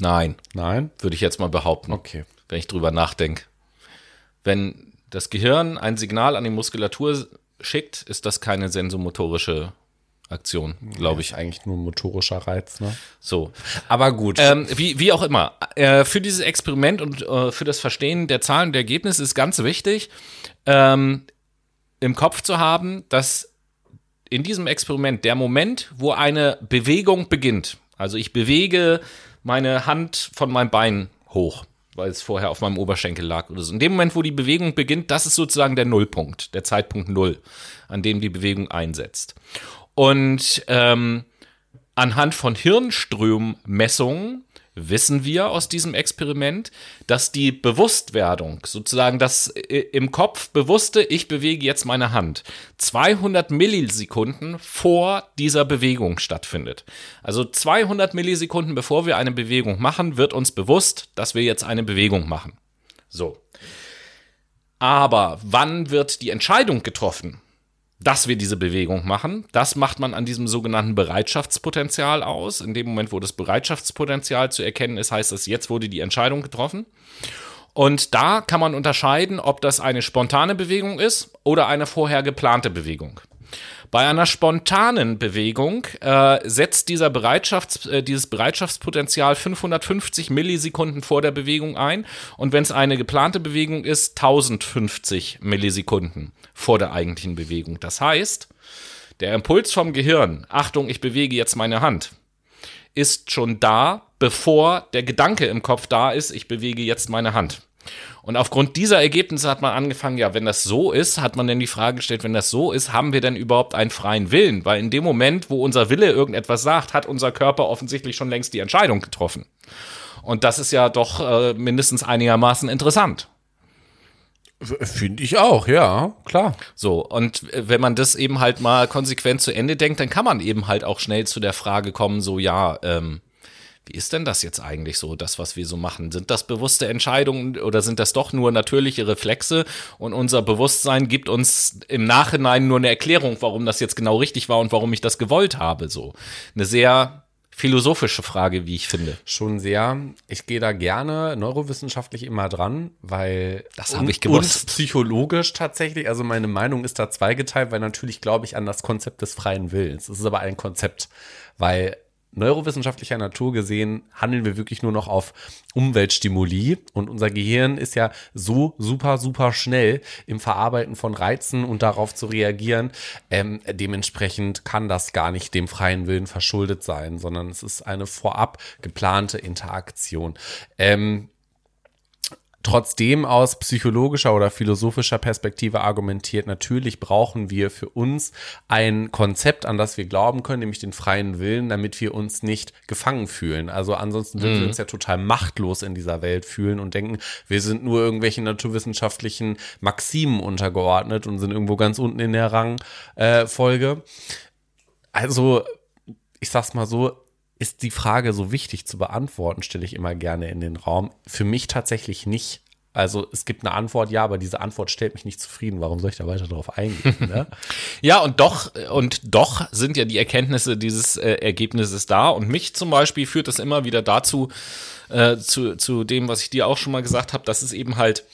Nein, Nein? würde ich jetzt mal behaupten. Okay. wenn ich drüber nachdenke. Wenn das Gehirn ein Signal an die Muskulatur schickt, ist das keine sensomotorische Aktion, glaube ich. Ist eigentlich nur ein motorischer Reiz, ne? So. Aber gut. Ähm, wie, wie auch immer. Äh, für dieses Experiment und äh, für das Verstehen der Zahlen und der Ergebnisse ist ganz wichtig, ähm, im Kopf zu haben, dass in diesem Experiment der Moment, wo eine Bewegung beginnt, also ich bewege meine Hand von meinem Bein hoch, weil es vorher auf meinem Oberschenkel lag oder so. In dem Moment, wo die Bewegung beginnt, das ist sozusagen der Nullpunkt, der Zeitpunkt Null, an dem die Bewegung einsetzt. Und ähm, anhand von Hirnströmmessungen wissen wir aus diesem Experiment, dass die Bewusstwerdung, sozusagen das äh, im Kopf bewusste, ich bewege jetzt meine Hand, 200 Millisekunden vor dieser Bewegung stattfindet. Also 200 Millisekunden bevor wir eine Bewegung machen, wird uns bewusst, dass wir jetzt eine Bewegung machen. So. Aber wann wird die Entscheidung getroffen? Dass wir diese Bewegung machen. Das macht man an diesem sogenannten Bereitschaftspotenzial aus. In dem Moment, wo das Bereitschaftspotenzial zu erkennen ist, heißt es, jetzt wurde die Entscheidung getroffen. Und da kann man unterscheiden, ob das eine spontane Bewegung ist oder eine vorher geplante Bewegung. Bei einer spontanen Bewegung äh, setzt dieser Bereitschafts-, äh, dieses Bereitschaftspotenzial 550 Millisekunden vor der Bewegung ein und wenn es eine geplante Bewegung ist, 1050 Millisekunden vor der eigentlichen Bewegung. Das heißt, der Impuls vom Gehirn, Achtung, ich bewege jetzt meine Hand, ist schon da, bevor der Gedanke im Kopf da ist, ich bewege jetzt meine Hand. Und aufgrund dieser Ergebnisse hat man angefangen, ja, wenn das so ist, hat man dann die Frage gestellt, wenn das so ist, haben wir denn überhaupt einen freien Willen? Weil in dem Moment, wo unser Wille irgendetwas sagt, hat unser Körper offensichtlich schon längst die Entscheidung getroffen. Und das ist ja doch äh, mindestens einigermaßen interessant. Finde ich auch, ja, klar. So, und wenn man das eben halt mal konsequent zu Ende denkt, dann kann man eben halt auch schnell zu der Frage kommen, so ja, ähm, wie ist denn das jetzt eigentlich so, das, was wir so machen? Sind das bewusste Entscheidungen oder sind das doch nur natürliche Reflexe und unser Bewusstsein gibt uns im Nachhinein nur eine Erklärung, warum das jetzt genau richtig war und warum ich das gewollt habe, so. Eine sehr philosophische Frage, wie ich finde. Schon sehr. Ich gehe da gerne neurowissenschaftlich immer dran, weil das habe ich gewusst. Und psychologisch tatsächlich. Also meine Meinung ist da zweigeteilt, weil natürlich glaube ich an das Konzept des freien Willens. Es ist aber ein Konzept, weil neurowissenschaftlicher Natur gesehen handeln wir wirklich nur noch auf Umweltstimuli und unser Gehirn ist ja so super, super schnell im Verarbeiten von Reizen und darauf zu reagieren. Ähm, dementsprechend kann das gar nicht dem freien Willen verschuldet sein, sondern es ist eine vorab geplante Interaktion. Ähm, trotzdem aus psychologischer oder philosophischer Perspektive argumentiert, natürlich brauchen wir für uns ein Konzept, an das wir glauben können, nämlich den freien Willen, damit wir uns nicht gefangen fühlen. Also ansonsten würden mhm. wir uns ja total machtlos in dieser Welt fühlen und denken, wir sind nur irgendwelchen naturwissenschaftlichen Maximen untergeordnet und sind irgendwo ganz unten in der Rangfolge. Äh, also, ich sag's mal so, ist die Frage so wichtig zu beantworten, stelle ich immer gerne in den Raum. Für mich tatsächlich nicht. Also es gibt eine Antwort, ja, aber diese Antwort stellt mich nicht zufrieden. Warum soll ich da weiter drauf eingehen? Ne? <laughs> ja, und doch, und doch sind ja die Erkenntnisse dieses äh, Ergebnisses da. Und mich zum Beispiel führt das immer wieder dazu, äh, zu, zu dem, was ich dir auch schon mal gesagt habe, dass es eben halt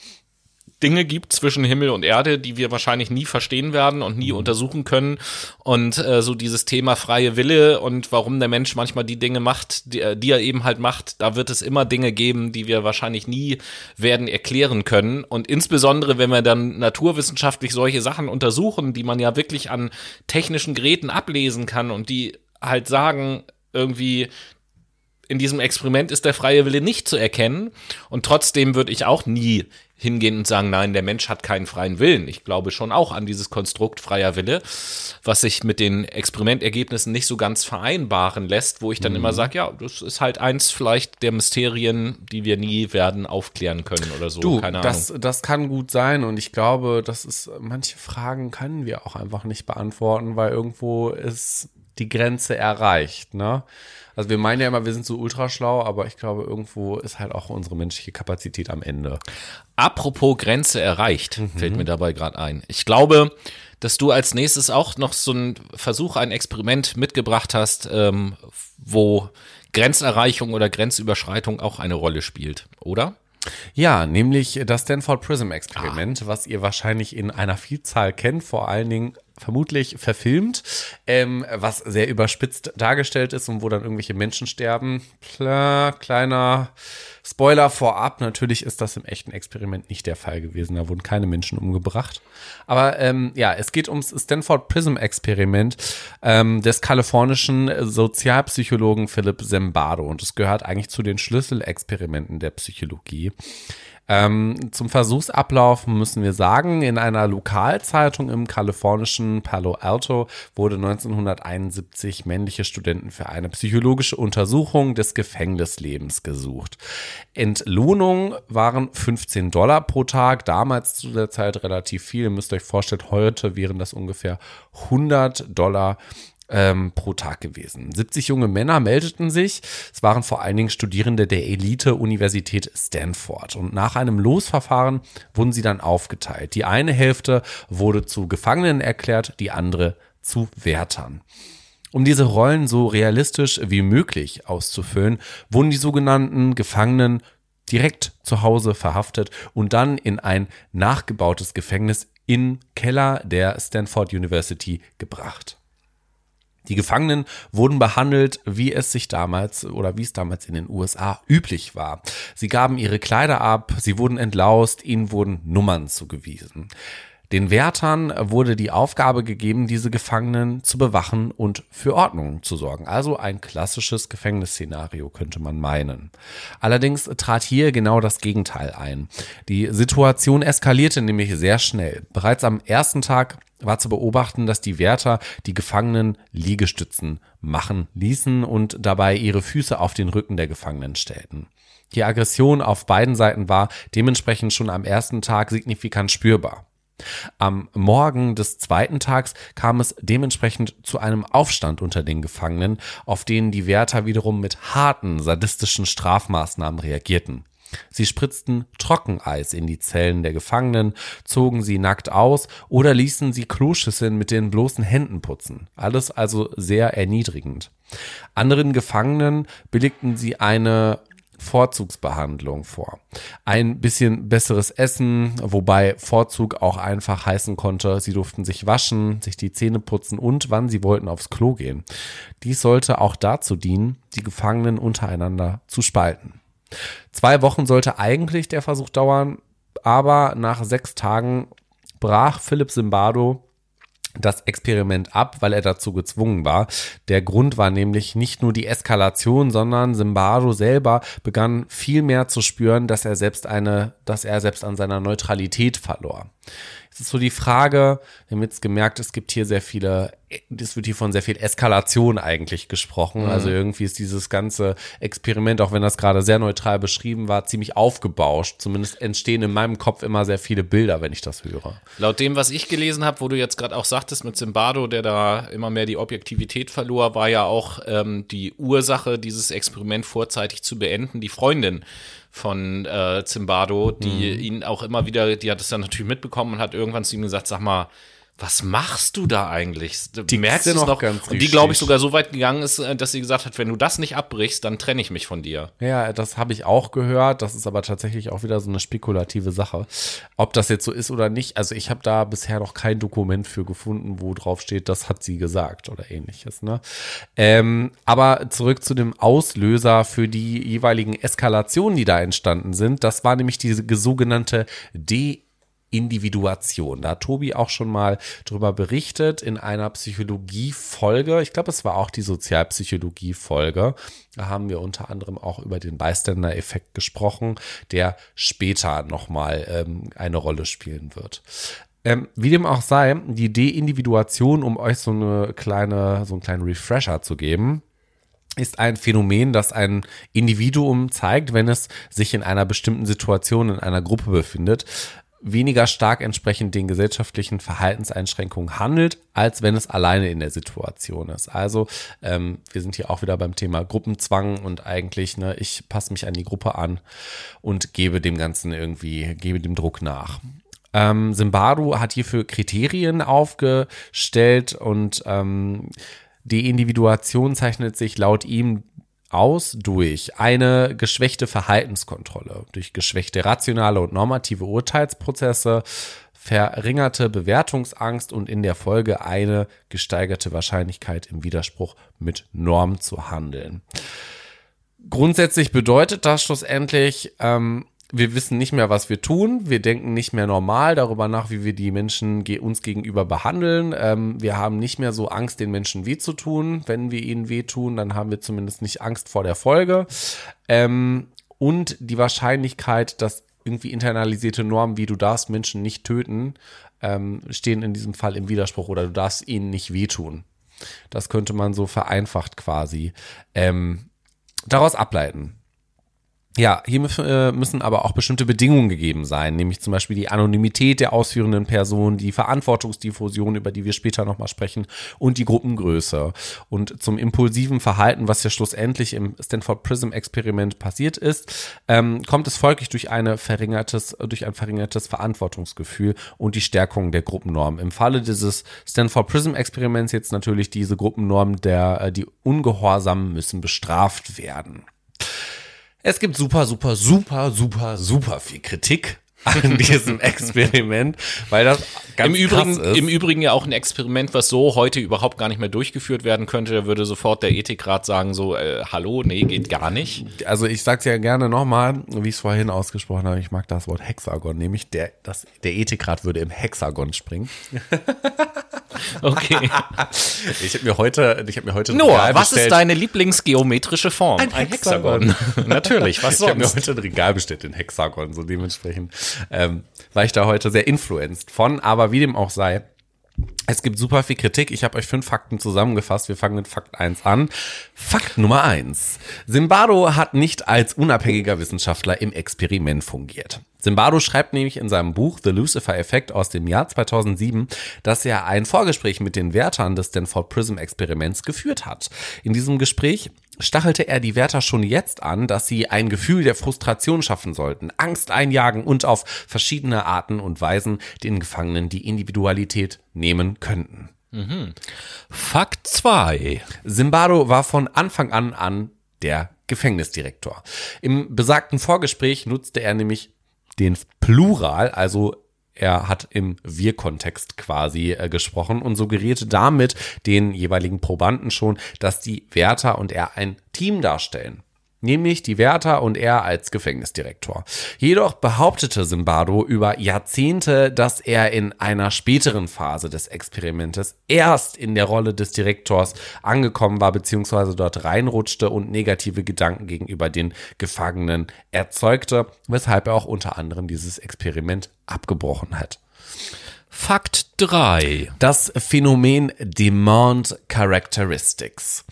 Dinge gibt zwischen Himmel und Erde, die wir wahrscheinlich nie verstehen werden und nie mhm. untersuchen können. Und äh, so dieses Thema freie Wille und warum der Mensch manchmal die Dinge macht, die, äh, die, er eben halt macht, da wird es immer Dinge geben, die wir wahrscheinlich nie werden erklären können. Und insbesondere, wenn wir dann naturwissenschaftlich solche Sachen untersuchen, die man ja wirklich an technischen Geräten ablesen kann und die halt sagen, irgendwie, in diesem Experiment ist der freie Wille nicht zu erkennen. Und trotzdem würde ich auch nie hingehen und sagen, nein, der Mensch hat keinen freien Willen. Ich glaube schon auch an dieses Konstrukt freier Wille, was sich mit den Experimentergebnissen nicht so ganz vereinbaren lässt, wo ich dann mhm. immer sage, ja, das ist halt eins vielleicht der Mysterien, die wir nie werden aufklären können oder so. Du, Keine das, Ahnung. Das kann gut sein und ich glaube, das ist, manche Fragen können wir auch einfach nicht beantworten, weil irgendwo ist die Grenze erreicht, ne? Also wir meinen ja immer, wir sind so ultraschlau, aber ich glaube, irgendwo ist halt auch unsere menschliche Kapazität am Ende. Apropos Grenze erreicht, mhm. fällt mir dabei gerade ein. Ich glaube, dass du als nächstes auch noch so einen Versuch, ein Experiment mitgebracht hast, ähm, wo Grenzerreichung oder Grenzüberschreitung auch eine Rolle spielt, oder? Ja, nämlich das Stanford Prism Experiment, ah. was ihr wahrscheinlich in einer Vielzahl kennt, vor allen Dingen vermutlich verfilmt, ähm, was sehr überspitzt dargestellt ist und wo dann irgendwelche Menschen sterben. Klar, kleiner Spoiler vorab, natürlich ist das im echten Experiment nicht der Fall gewesen. Da wurden keine Menschen umgebracht. Aber ähm, ja, es geht ums Stanford Prism Experiment ähm, des kalifornischen Sozialpsychologen Philip Zimbardo und es gehört eigentlich zu den Schlüsselexperimenten der Psychologie. Ähm, zum Versuchsablauf müssen wir sagen, in einer Lokalzeitung im kalifornischen Palo Alto wurde 1971 männliche Studenten für eine psychologische Untersuchung des Gefängnislebens gesucht. Entlohnung waren 15 Dollar pro Tag, damals zu der Zeit relativ viel. Ihr müsst euch vorstellen, heute wären das ungefähr 100 Dollar ähm, pro Tag gewesen. 70 junge Männer meldeten sich. Es waren vor allen Dingen Studierende der Elite-Universität Stanford. Und nach einem Losverfahren wurden sie dann aufgeteilt. Die eine Hälfte wurde zu Gefangenen erklärt, die andere zu Wärtern. Um diese Rollen so realistisch wie möglich auszufüllen, wurden die sogenannten Gefangenen direkt zu Hause verhaftet und dann in ein nachgebautes Gefängnis in Keller der Stanford University gebracht. Die Gefangenen wurden behandelt, wie es sich damals oder wie es damals in den USA üblich war. Sie gaben ihre Kleider ab, sie wurden entlaust, ihnen wurden Nummern zugewiesen. Den Wärtern wurde die Aufgabe gegeben, diese Gefangenen zu bewachen und für Ordnung zu sorgen. Also ein klassisches Gefängnisszenario könnte man meinen. Allerdings trat hier genau das Gegenteil ein. Die Situation eskalierte nämlich sehr schnell. Bereits am ersten Tag war zu beobachten, dass die Wärter die Gefangenen Liegestützen machen ließen und dabei ihre Füße auf den Rücken der Gefangenen stellten. Die Aggression auf beiden Seiten war dementsprechend schon am ersten Tag signifikant spürbar. Am Morgen des zweiten Tags kam es dementsprechend zu einem Aufstand unter den Gefangenen, auf den die Wärter wiederum mit harten, sadistischen Strafmaßnahmen reagierten. Sie spritzten Trockeneis in die Zellen der Gefangenen, zogen sie nackt aus oder ließen sie Kloschüsseln mit den bloßen Händen putzen. Alles also sehr erniedrigend. Anderen Gefangenen billigten sie eine Vorzugsbehandlung vor. Ein bisschen besseres Essen, wobei Vorzug auch einfach heißen konnte, sie durften sich waschen, sich die Zähne putzen und wann sie wollten aufs Klo gehen. Dies sollte auch dazu dienen, die Gefangenen untereinander zu spalten. Zwei Wochen sollte eigentlich der Versuch dauern, aber nach sechs Tagen brach Philipp Simbardo das Experiment ab, weil er dazu gezwungen war. Der Grund war nämlich nicht nur die Eskalation, sondern Simbardo selber begann viel mehr zu spüren, dass er selbst eine, dass er selbst an seiner Neutralität verlor. So die Frage, wir haben jetzt gemerkt, es gibt hier sehr viele, es wird hier von sehr viel Eskalation eigentlich gesprochen. Mhm. Also irgendwie ist dieses ganze Experiment, auch wenn das gerade sehr neutral beschrieben war, ziemlich aufgebauscht. Zumindest entstehen in meinem Kopf immer sehr viele Bilder, wenn ich das höre. Laut dem, was ich gelesen habe, wo du jetzt gerade auch sagtest mit Zimbardo, der da immer mehr die Objektivität verlor, war ja auch ähm, die Ursache, dieses Experiment vorzeitig zu beenden, die Freundin von äh, Zimbardo, die mhm. ihn auch immer wieder, die hat es dann natürlich mitbekommen und hat irgendwann zu ihm gesagt, sag mal, was machst du da eigentlich? Die merkst du noch, noch ganz Und die, glaube ich, sogar so weit gegangen ist, äh, dass sie gesagt hat, wenn du das nicht abbrichst, dann trenne ich mich von dir. Ja, das habe ich auch gehört. Das ist aber tatsächlich auch wieder so eine spekulative Sache. Ob das jetzt so ist oder nicht, also ich habe da bisher noch kein Dokument für gefunden, wo drauf steht, das hat sie gesagt oder ähnliches. Ne? Ähm, aber zurück zu dem Auslöser für die jeweiligen Eskalationen, die da entstanden sind. Das war nämlich diese sogenannte De Individuation. Da hat Tobi auch schon mal drüber berichtet in einer Psychologie-Folge. Ich glaube, es war auch die Sozialpsychologie-Folge. Da haben wir unter anderem auch über den Bystander-Effekt gesprochen, der später nochmal ähm, eine Rolle spielen wird. Ähm, wie dem auch sei, die De-Individuation, um euch so eine kleine, so einen kleinen Refresher zu geben, ist ein Phänomen, das ein Individuum zeigt, wenn es sich in einer bestimmten Situation in einer Gruppe befindet weniger stark entsprechend den gesellschaftlichen Verhaltenseinschränkungen handelt, als wenn es alleine in der Situation ist. Also ähm, wir sind hier auch wieder beim Thema Gruppenzwang und eigentlich, ne, ich passe mich an die Gruppe an und gebe dem Ganzen irgendwie, gebe dem Druck nach. Ähm, Simbaru hat hierfür Kriterien aufgestellt und ähm, die Individuation zeichnet sich laut ihm aus durch eine geschwächte Verhaltenskontrolle, durch geschwächte rationale und normative Urteilsprozesse, verringerte Bewertungsangst und in der Folge eine gesteigerte Wahrscheinlichkeit im Widerspruch mit Norm zu handeln. Grundsätzlich bedeutet das schlussendlich, ähm, wir wissen nicht mehr, was wir tun. Wir denken nicht mehr normal darüber nach, wie wir die Menschen ge uns gegenüber behandeln. Ähm, wir haben nicht mehr so Angst, den Menschen weh zu tun. Wenn wir ihnen weh tun, dann haben wir zumindest nicht Angst vor der Folge. Ähm, und die Wahrscheinlichkeit, dass irgendwie internalisierte Normen wie du darfst Menschen nicht töten, ähm, stehen in diesem Fall im Widerspruch oder du darfst ihnen nicht wehtun. Das könnte man so vereinfacht quasi ähm, daraus ableiten. Ja, hier äh, müssen aber auch bestimmte Bedingungen gegeben sein, nämlich zum Beispiel die Anonymität der ausführenden Person, die Verantwortungsdiffusion, über die wir später nochmal sprechen, und die Gruppengröße. Und zum impulsiven Verhalten, was ja schlussendlich im Stanford Prism Experiment passiert ist, ähm, kommt es folglich durch, eine verringertes, durch ein verringertes Verantwortungsgefühl und die Stärkung der Gruppennorm. Im Falle dieses Stanford Prism Experiments jetzt natürlich diese Gruppennorm der, äh, die Ungehorsamen müssen bestraft werden. Es gibt super, super, super, super, super viel Kritik <laughs> an diesem Experiment, weil das ganz Im Übrigen, ist. Im Übrigen ja auch ein Experiment, was so heute überhaupt gar nicht mehr durchgeführt werden könnte. Da würde sofort der Ethikrat sagen so, äh, hallo, nee, geht gar nicht. Also ich sag's ja gerne nochmal, wie ich es vorhin ausgesprochen habe, ich mag das Wort Hexagon, nämlich der, das, der Ethikrat würde im Hexagon springen. <laughs> okay. <laughs> Ich habe mir heute, ich habe mir heute Noah, was bestellt. ist deine Lieblingsgeometrische Form? Ein, ein Hexagon. Hexagon. Natürlich, was sonst? Ich habe mir heute ein Regal bestellt in Hexagon, so dementsprechend ähm, war ich da heute sehr influenced von, aber wie dem auch sei, Es gibt super viel Kritik. Ich habe euch fünf Fakten zusammengefasst. Wir fangen mit Fakt 1 an. Fakt Nummer 1. Zimbardo hat nicht als unabhängiger Wissenschaftler im Experiment fungiert. Zimbardo schreibt nämlich in seinem Buch The Lucifer Effect aus dem Jahr 2007, dass er ein Vorgespräch mit den Wärtern des Stanford Prism Experiments geführt hat. In diesem Gespräch stachelte er die Wärter schon jetzt an, dass sie ein Gefühl der Frustration schaffen sollten, Angst einjagen und auf verschiedene Arten und Weisen den Gefangenen die Individualität nehmen könnten. Mhm. Fakt 2. Zimbardo war von Anfang an an der Gefängnisdirektor. Im besagten Vorgespräch nutzte er nämlich den Plural, also er hat im Wir-Kontext quasi äh, gesprochen und suggerierte damit den jeweiligen Probanden schon, dass die Wärter und er ein Team darstellen nämlich die Wärter und er als Gefängnisdirektor. Jedoch behauptete Simbardo über Jahrzehnte, dass er in einer späteren Phase des Experimentes erst in der Rolle des Direktors angekommen war, beziehungsweise dort reinrutschte und negative Gedanken gegenüber den Gefangenen erzeugte, weshalb er auch unter anderem dieses Experiment abgebrochen hat. Fakt 3. Das Phänomen Demand Characteristics.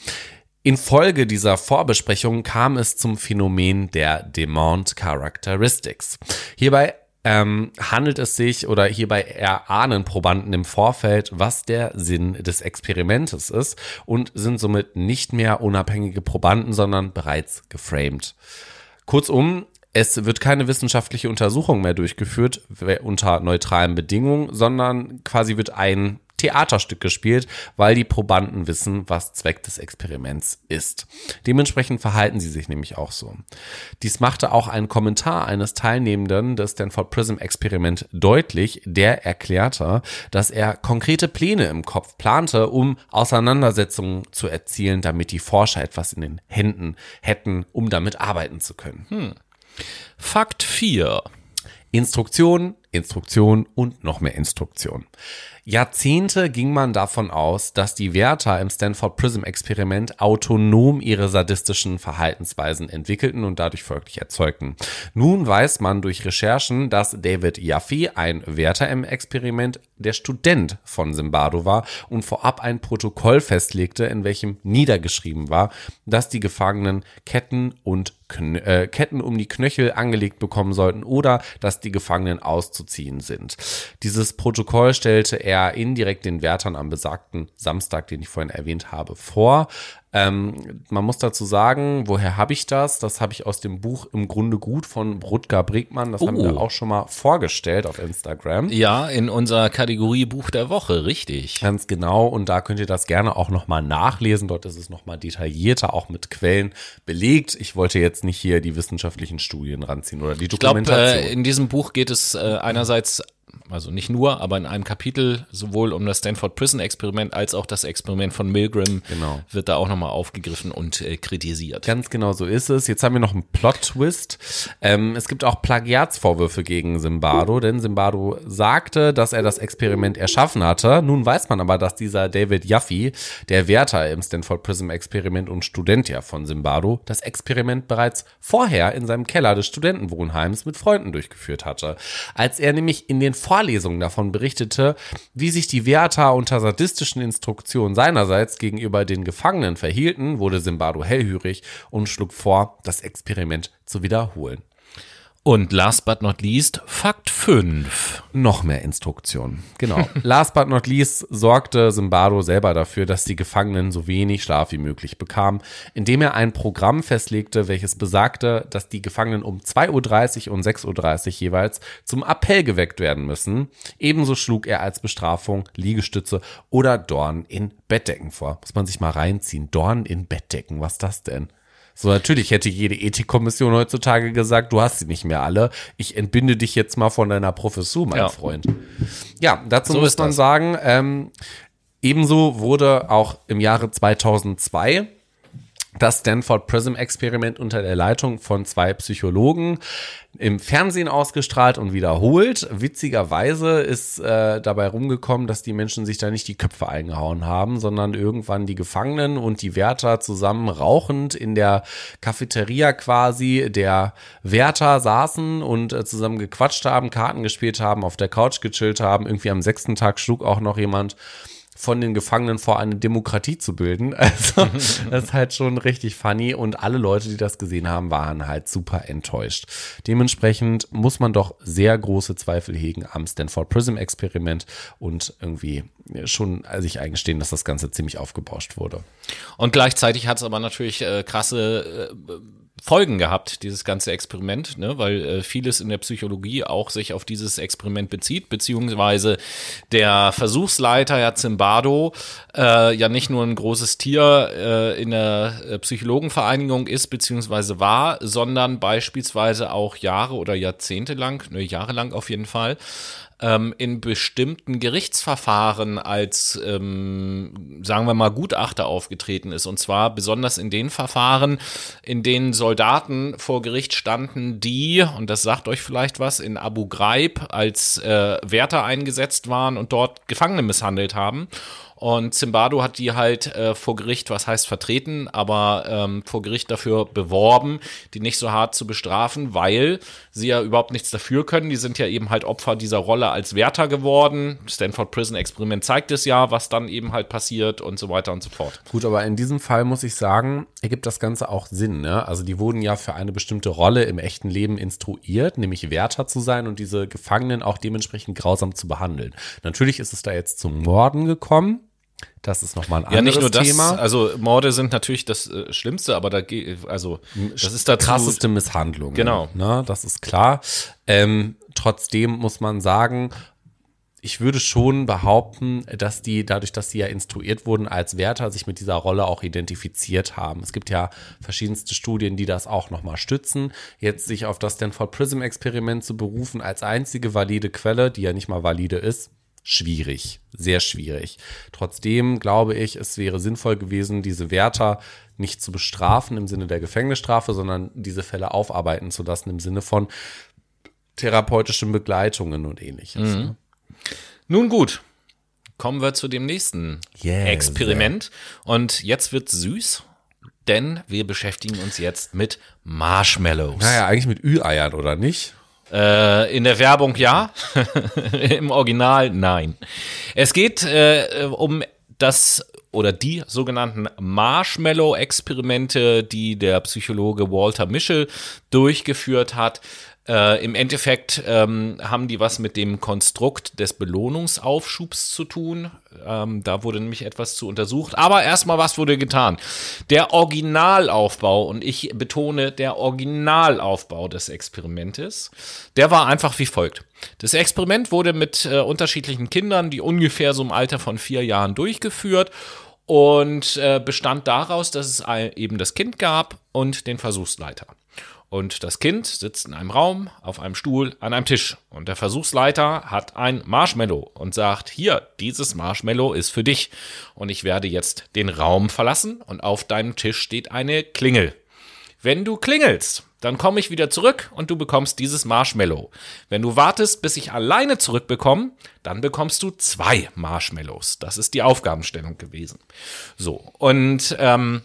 Infolge dieser Vorbesprechung kam es zum Phänomen der Demand Characteristics. Hierbei ähm, handelt es sich oder hierbei erahnen Probanden im Vorfeld, was der Sinn des Experimentes ist und sind somit nicht mehr unabhängige Probanden, sondern bereits geframed. Kurzum, es wird keine wissenschaftliche Untersuchung mehr durchgeführt unter neutralen Bedingungen, sondern quasi wird ein Theaterstück gespielt, weil die Probanden wissen, was Zweck des Experiments ist. Dementsprechend verhalten sie sich nämlich auch so. Dies machte auch ein Kommentar eines Teilnehmenden des Stanford Prism Experiment deutlich, der erklärte, dass er konkrete Pläne im Kopf plante, um Auseinandersetzungen zu erzielen, damit die Forscher etwas in den Händen hätten, um damit arbeiten zu können. Hm. Fakt 4. Instruktion, Instruktion und noch mehr Instruktion. Jahrzehnte ging man davon aus, dass die Wärter im Stanford Prism Experiment autonom ihre sadistischen Verhaltensweisen entwickelten und dadurch folglich erzeugten. Nun weiß man durch Recherchen, dass David Yaffe, ein Wärter im Experiment, der Student von Zimbardo war und vorab ein Protokoll festlegte, in welchem niedergeschrieben war, dass die Gefangenen Ketten und Kn äh, Ketten um die Knöchel angelegt bekommen sollten oder dass die Gefangenen auszuziehen sind. Dieses Protokoll stellte er er indirekt den Wärtern am besagten Samstag, den ich vorhin erwähnt habe, vor. Ähm, man muss dazu sagen, woher habe ich das? Das habe ich aus dem Buch Im Grunde gut von Rutger Bregmann. Das oh. haben wir oh. auch schon mal vorgestellt auf Instagram. Ja, in unserer Kategorie Buch der Woche, richtig. Ganz genau. Und da könnt ihr das gerne auch nochmal nachlesen. Dort ist es nochmal detaillierter, auch mit Quellen belegt. Ich wollte jetzt nicht hier die wissenschaftlichen Studien ranziehen oder die Dokumentation. Ich glaube, äh, in diesem Buch geht es äh, einerseits also nicht nur, aber in einem Kapitel sowohl um das Stanford Prison Experiment als auch das Experiment von Milgram genau. wird da auch nochmal aufgegriffen und äh, kritisiert. Ganz genau so ist es. Jetzt haben wir noch einen Plot-Twist. Ähm, es gibt auch Plagiatsvorwürfe gegen Simbardo, denn Simbardo sagte, dass er das Experiment erschaffen hatte. Nun weiß man aber, dass dieser David Yaffe, der Wärter im Stanford Prism Experiment und Student ja von Simbardo, das Experiment bereits vorher in seinem Keller des Studentenwohnheims mit Freunden durchgeführt hatte. Als er nämlich in den Vorlesungen davon berichtete, wie sich die Wärter unter sadistischen Instruktionen seinerseits gegenüber den Gefangenen verhielten, wurde Simbardo hellhörig und schlug vor, das Experiment zu wiederholen. Und last but not least, Fakt 5. Noch mehr Instruktionen. Genau. <laughs> last but not least sorgte Zimbardo selber dafür, dass die Gefangenen so wenig Schlaf wie möglich bekamen, indem er ein Programm festlegte, welches besagte, dass die Gefangenen um 2.30 Uhr und 6.30 Uhr jeweils zum Appell geweckt werden müssen. Ebenso schlug er als Bestrafung Liegestütze oder Dorn in Bettdecken vor. Muss man sich mal reinziehen. Dorn in Bettdecken, was ist das denn? So, natürlich hätte jede Ethikkommission heutzutage gesagt, du hast sie nicht mehr alle. Ich entbinde dich jetzt mal von deiner Professur, mein ja. Freund. Ja, dazu so muss man das. sagen, ähm, ebenso wurde auch im Jahre 2002 das Stanford Prism Experiment unter der Leitung von zwei Psychologen im Fernsehen ausgestrahlt und wiederholt. Witzigerweise ist äh, dabei rumgekommen, dass die Menschen sich da nicht die Köpfe eingehauen haben, sondern irgendwann die Gefangenen und die Wärter zusammen rauchend in der Cafeteria quasi der Wärter saßen und äh, zusammen gequatscht haben, Karten gespielt haben, auf der Couch gechillt haben. Irgendwie am sechsten Tag schlug auch noch jemand von den Gefangenen vor, eine Demokratie zu bilden. <laughs> Also das ist halt schon richtig funny und alle Leute, die das gesehen haben, waren halt super enttäuscht. Dementsprechend muss man doch sehr große Zweifel hegen am Stanford Prism Experiment und irgendwie schon sich eingestehen, dass das Ganze ziemlich aufgebauscht wurde. Und gleichzeitig hat es aber natürlich äh, krasse äh, Folgen gehabt, dieses ganze Experiment, ne? weil äh, vieles in der Psychologie auch sich auf dieses Experiment bezieht, beziehungsweise der Versuchsleiter, Herr Zimbardo, äh, ja nicht nur ein großes Tier äh, in der äh, Psychologenvereinigung ist, beziehungsweise war, sondern beispielsweise auch Jahre oder Jahrzehnte lang, ne, jahrelang auf jeden Fall, ähm, in bestimmten Gerichtsverfahren als, ähm, sagen wir mal, Gutachter aufgetreten ist. Und zwar besonders in den Verfahren, in denen Soldaten vor Gericht standen, die, und das sagt euch vielleicht was, in Abu Ghraib als äh, Wärter eingesetzt waren und dort Gefangene misshandelt haben. Und Zimbardo hat die halt äh, vor Gericht, was heißt vertreten, aber ähm, vor Gericht dafür beworben, die nicht so hart zu bestrafen, weil sie ja überhaupt nichts dafür können. Die sind ja eben halt Opfer dieser Rolle als Wärter geworden. Stanford Prison Experiment zeigt es ja, was dann eben halt passiert und so weiter und so fort. Gut, aber in diesem Fall muss ich sagen, ergibt das Ganze auch Sinn. Ne? Also die wurden ja für eine bestimmte Rolle im echten Leben instruiert, nämlich Wärter zu sein und diese Gefangenen auch dementsprechend grausam zu behandeln. Natürlich ist es da jetzt zum Morden gekommen. Das ist nochmal ein anderes Ja, nicht nur das, Thema. also Morde sind natürlich das äh, Schlimmste, aber da geht, also das ist dazu, krasseste Misshandlung. Genau. Ne, das ist klar. Ähm, trotzdem muss man sagen, ich würde schon behaupten, dass die, dadurch, dass sie ja instruiert wurden als Wärter, sich mit dieser Rolle auch identifiziert haben. Es gibt ja verschiedenste Studien, die das auch nochmal stützen. Jetzt sich auf das Stanford Prism Experiment zu berufen als einzige valide Quelle, die ja nicht mal valide ist, schwierig, sehr schwierig. Trotzdem glaube ich, es wäre sinnvoll gewesen, diese Wärter nicht zu bestrafen im Sinne der Gefängnisstrafe, sondern diese Fälle aufarbeiten zu lassen im Sinne von therapeutischen Begleitungen und ähnliches. Mhm. Nun gut, kommen wir zu dem nächsten Yes. Experiment. Und jetzt wird süß, denn wir beschäftigen uns jetzt mit Marshmallows. Naja, eigentlich mit Ü-Eiern, oder nicht? Äh, in der Werbung ja, <laughs> im Original nein. Es geht äh, um das oder die sogenannten Marshmallow-Experimente, die der Psychologe Walter Mischel durchgeführt hat. Äh, Im Endeffekt ähm, haben die was mit dem Konstrukt des Belohnungsaufschubs zu tun. Ähm, da wurde nämlich etwas zu untersucht. Aber erstmal, was wurde getan? Der Originalaufbau, und ich betone der Originalaufbau des Experimentes, der war einfach wie folgt. Das Experiment wurde mit äh, unterschiedlichen Kindern, die ungefähr so im Alter von vier Jahren durchgeführt und äh, bestand daraus, dass es eben das Kind gab und den Versuchsleiter. Und das Kind sitzt in einem Raum, auf einem Stuhl, an einem Tisch. Und der Versuchsleiter hat ein Marshmallow und sagt, hier, dieses Marshmallow ist für dich. Und ich werde jetzt den Raum verlassen und auf deinem Tisch steht eine Klingel. Wenn du klingelst, dann komme ich wieder zurück und du bekommst dieses Marshmallow. Wenn du wartest, bis ich alleine zurückbekomme, dann bekommst du zwei Marshmallows. Das ist die Aufgabenstellung gewesen. So, und ähm,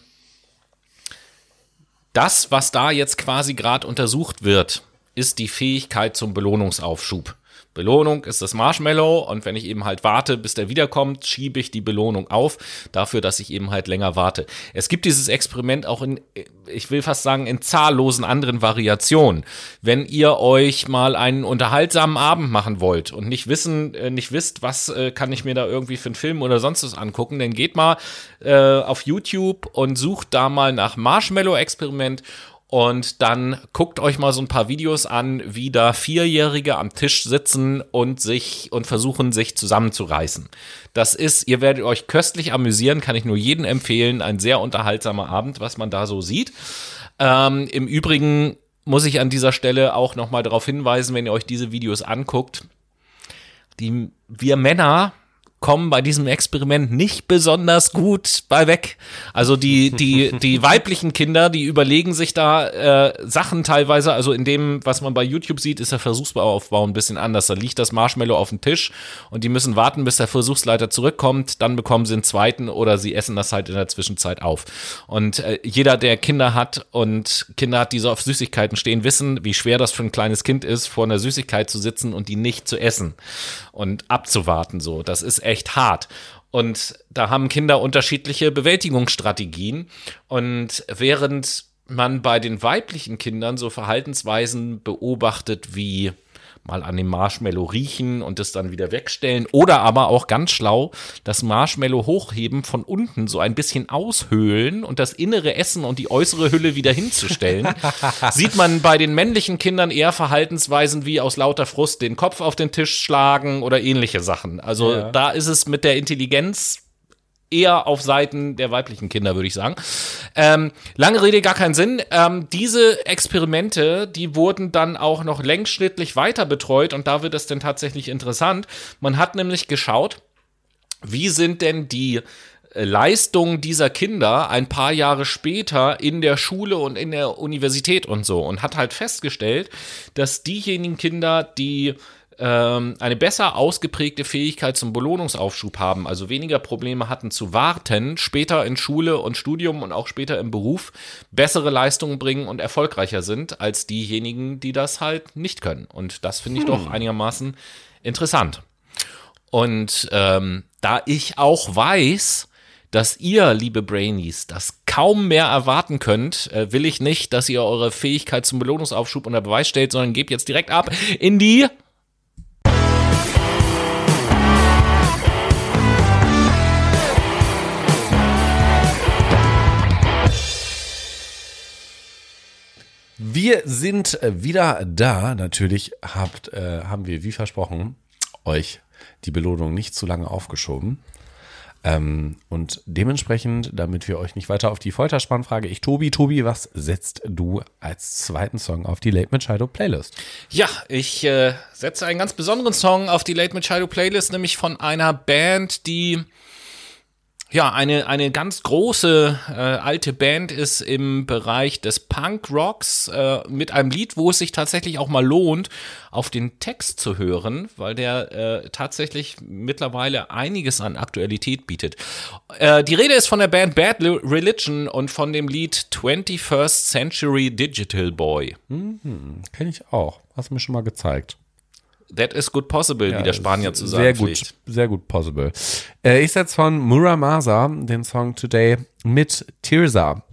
das, was da jetzt quasi gerade untersucht wird, ist die Fähigkeit zum Belohnungsaufschub. Belohnung ist das Marshmallow und wenn ich eben halt warte, bis der wiederkommt, schiebe ich die Belohnung auf, dafür, dass ich eben halt länger warte. Es gibt dieses Experiment auch in, ich will fast sagen, in zahllosen anderen Variationen. Wenn ihr euch mal einen unterhaltsamen Abend machen wollt und nicht wissen, äh, nicht wisst, was äh, kann ich mir da irgendwie für einen Film oder sonst was angucken, dann geht mal äh, auf YouTube und sucht da mal nach Marshmallow-Experiment und dann guckt euch mal so ein paar Videos an, wie da Vierjährige am Tisch sitzen und sich und versuchen, sich zusammenzureißen. Das ist, ihr werdet euch köstlich amüsieren, kann ich nur jedem empfehlen. Ein sehr unterhaltsamer Abend, was man da so sieht. Ähm, Im Übrigen muss ich an dieser Stelle auch nochmal darauf hinweisen, wenn ihr euch diese Videos anguckt, die, wir Männer kommen bei diesem Experiment nicht besonders gut bei weg. Also die, die, <laughs> die weiblichen Kinder, die überlegen sich da äh, Sachen teilweise, also in dem, was man bei YouTube sieht, ist der Versuchsaufbau ein bisschen anders. Da liegt das Marshmallow auf dem Tisch und die müssen warten, bis der Versuchsleiter zurückkommt, dann bekommen sie einen zweiten oder sie essen das halt in der Zwischenzeit auf. Und äh, jeder, der Kinder hat und Kinder hat, die so auf Süßigkeiten stehen, wissen, wie schwer das für ein kleines Kind ist, vor einer Süßigkeit zu sitzen und die nicht zu essen und abzuwarten so. Das ist echt hart. Und da haben Kinder unterschiedliche Bewältigungsstrategien. Und während man bei den weiblichen Kindern so Verhaltensweisen beobachtet wie mal an dem Marshmallow riechen und es dann wieder wegstellen. Oder aber auch ganz schlau, das Marshmallow hochheben, von unten so ein bisschen aushöhlen und das innere Essen und die äußere Hülle wieder hinzustellen. <laughs> Sieht man bei den männlichen Kindern eher Verhaltensweisen wie aus lauter Frust den Kopf auf den Tisch schlagen oder ähnliche Sachen. Also ja. da ist es mit der Intelligenz eher auf Seiten der weiblichen Kinder, würde ich sagen. Ähm, lange Rede, gar keinen Sinn. Ähm, diese Experimente, die wurden dann auch noch längsschnittlich weiter betreut und da wird es dann tatsächlich interessant. Man hat nämlich geschaut, wie sind denn die äh, Leistungen dieser Kinder ein paar Jahre später in der Schule und in der Universität und so und hat halt festgestellt, dass diejenigen Kinder, die ähm, eine besser ausgeprägte Fähigkeit zum Belohnungsaufschub haben, also weniger Probleme hatten zu warten, später in Schule und Studium und auch später im Beruf bessere Leistungen bringen und erfolgreicher sind als diejenigen, die das halt nicht können. Und das finde ich hm. doch einigermaßen interessant. Und ähm, da ich auch weiß, dass ihr, liebe Brainies, das kaum mehr erwarten könnt, äh, will ich nicht, dass ihr eure Fähigkeit zum Belohnungsaufschub unter Beweis stellt, sondern gebt jetzt direkt ab in die Wir sind äh, wieder da. Natürlich habt, äh, haben wir, wie versprochen, euch die Belohnung nicht zu lange aufgeschoben. Ähm, und dementsprechend, damit wir euch nicht weiter auf die Folter spannen, frage ich Tobi, Tobi, was setzt du als zweiten Song auf die Late Machado Playlist? Ja, ich äh, setze einen ganz besonderen Song auf die Late Machado Playlist, nämlich von einer Band, die ja, eine, eine ganz große äh, alte Band ist im Bereich des Punk-Rocks äh, mit einem Lied, wo es sich tatsächlich auch mal lohnt, auf den Text zu hören, weil der äh, tatsächlich mittlerweile einiges an Aktualität bietet. Äh, die Rede ist von der Band Bad Religion und von dem Lied 21st Century Digital Boy. Mhm, Kenne ich auch. Hast du mir schon mal gezeigt. That is good possible, ja, wie der Spanier zu sagen Sehr gut, sehr gut possible. Äh, ich setze von Muramasa den Song Today mit Tirza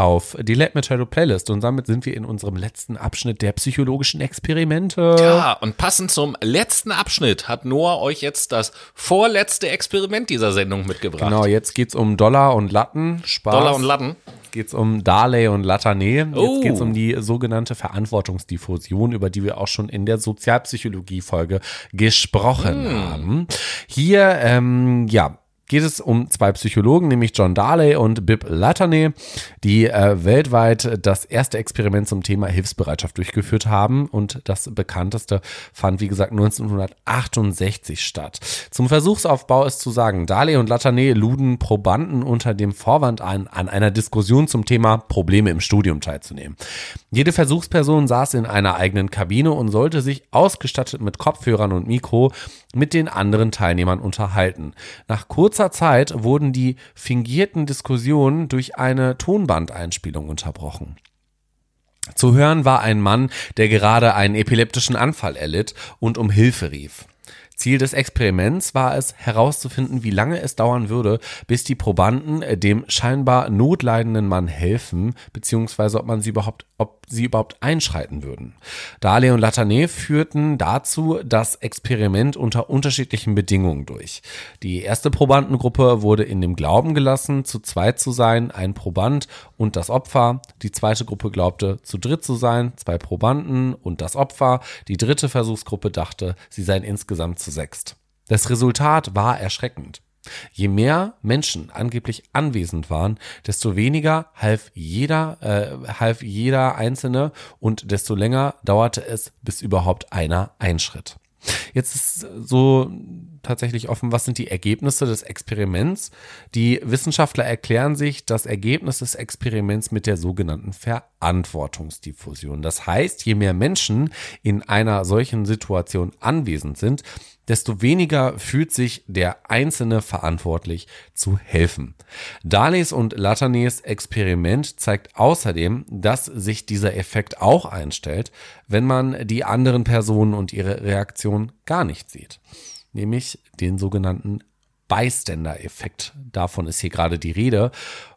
auf die Let Me Shadow Playlist und damit sind wir in unserem letzten Abschnitt der psychologischen Experimente. Ja, und passend zum letzten Abschnitt hat Noah euch jetzt das vorletzte Experiment dieser Sendung mitgebracht. Genau, jetzt geht's um Dollar und Latten. Spaß. Dollar und Latten geht es um Darley und Latané. Jetzt oh. geht es um die sogenannte Verantwortungsdiffusion, über die wir auch schon in der Sozialpsychologie-Folge gesprochen mm. haben. Hier, ähm, ja, geht es um zwei Psychologen, nämlich John Darley und Bib Latane, die äh, weltweit das erste Experiment zum Thema Hilfsbereitschaft durchgeführt haben. Und das bekannteste fand, wie gesagt, 1968 statt. Zum Versuchsaufbau ist zu sagen, Darley und Latane luden Probanden unter dem Vorwand ein, an einer Diskussion zum Thema Probleme im Studium teilzunehmen. Jede Versuchsperson saß in einer eigenen Kabine und sollte sich ausgestattet mit Kopfhörern und Mikro mit den anderen Teilnehmern unterhalten. Nach kurzer Zeit wurden die fingierten Diskussionen durch eine Tonbandeinspielung unterbrochen. Zu hören war ein Mann, der gerade einen epileptischen Anfall erlitt und um Hilfe rief. Ziel des Experiments war es, herauszufinden, wie lange es dauern würde, bis die Probanden dem scheinbar notleidenden Mann helfen, beziehungsweise ob man sie überhaupt ob sie überhaupt einschreiten würden. Dahle und Latané führten dazu das Experiment unter unterschiedlichen Bedingungen durch. Die erste Probandengruppe wurde in dem Glauben gelassen, zu zweit zu sein, ein Proband und das Opfer. Die zweite Gruppe glaubte, zu dritt zu sein, zwei Probanden und das Opfer. Die dritte Versuchsgruppe dachte, sie seien insgesamt zu sechst. Das Resultat war erschreckend. Je mehr Menschen angeblich anwesend waren, desto weniger half jeder, äh, half jeder Einzelne und desto länger dauerte es, bis überhaupt einer einschritt. Jetzt ist so tatsächlich offen, was sind die Ergebnisse des Experiments. Die Wissenschaftler erklären sich das Ergebnis des Experiments mit der sogenannten Verantwortungsdiffusion. Das heißt, je mehr Menschen in einer solchen Situation anwesend sind, desto weniger fühlt sich der Einzelne verantwortlich zu helfen. Danes und Latanes Experiment zeigt außerdem, dass sich dieser Effekt auch einstellt, wenn man die anderen Personen und ihre Reaktion gar nicht sieht. Nämlich den sogenannten Bystander-Effekt. Davon ist hier gerade die Rede.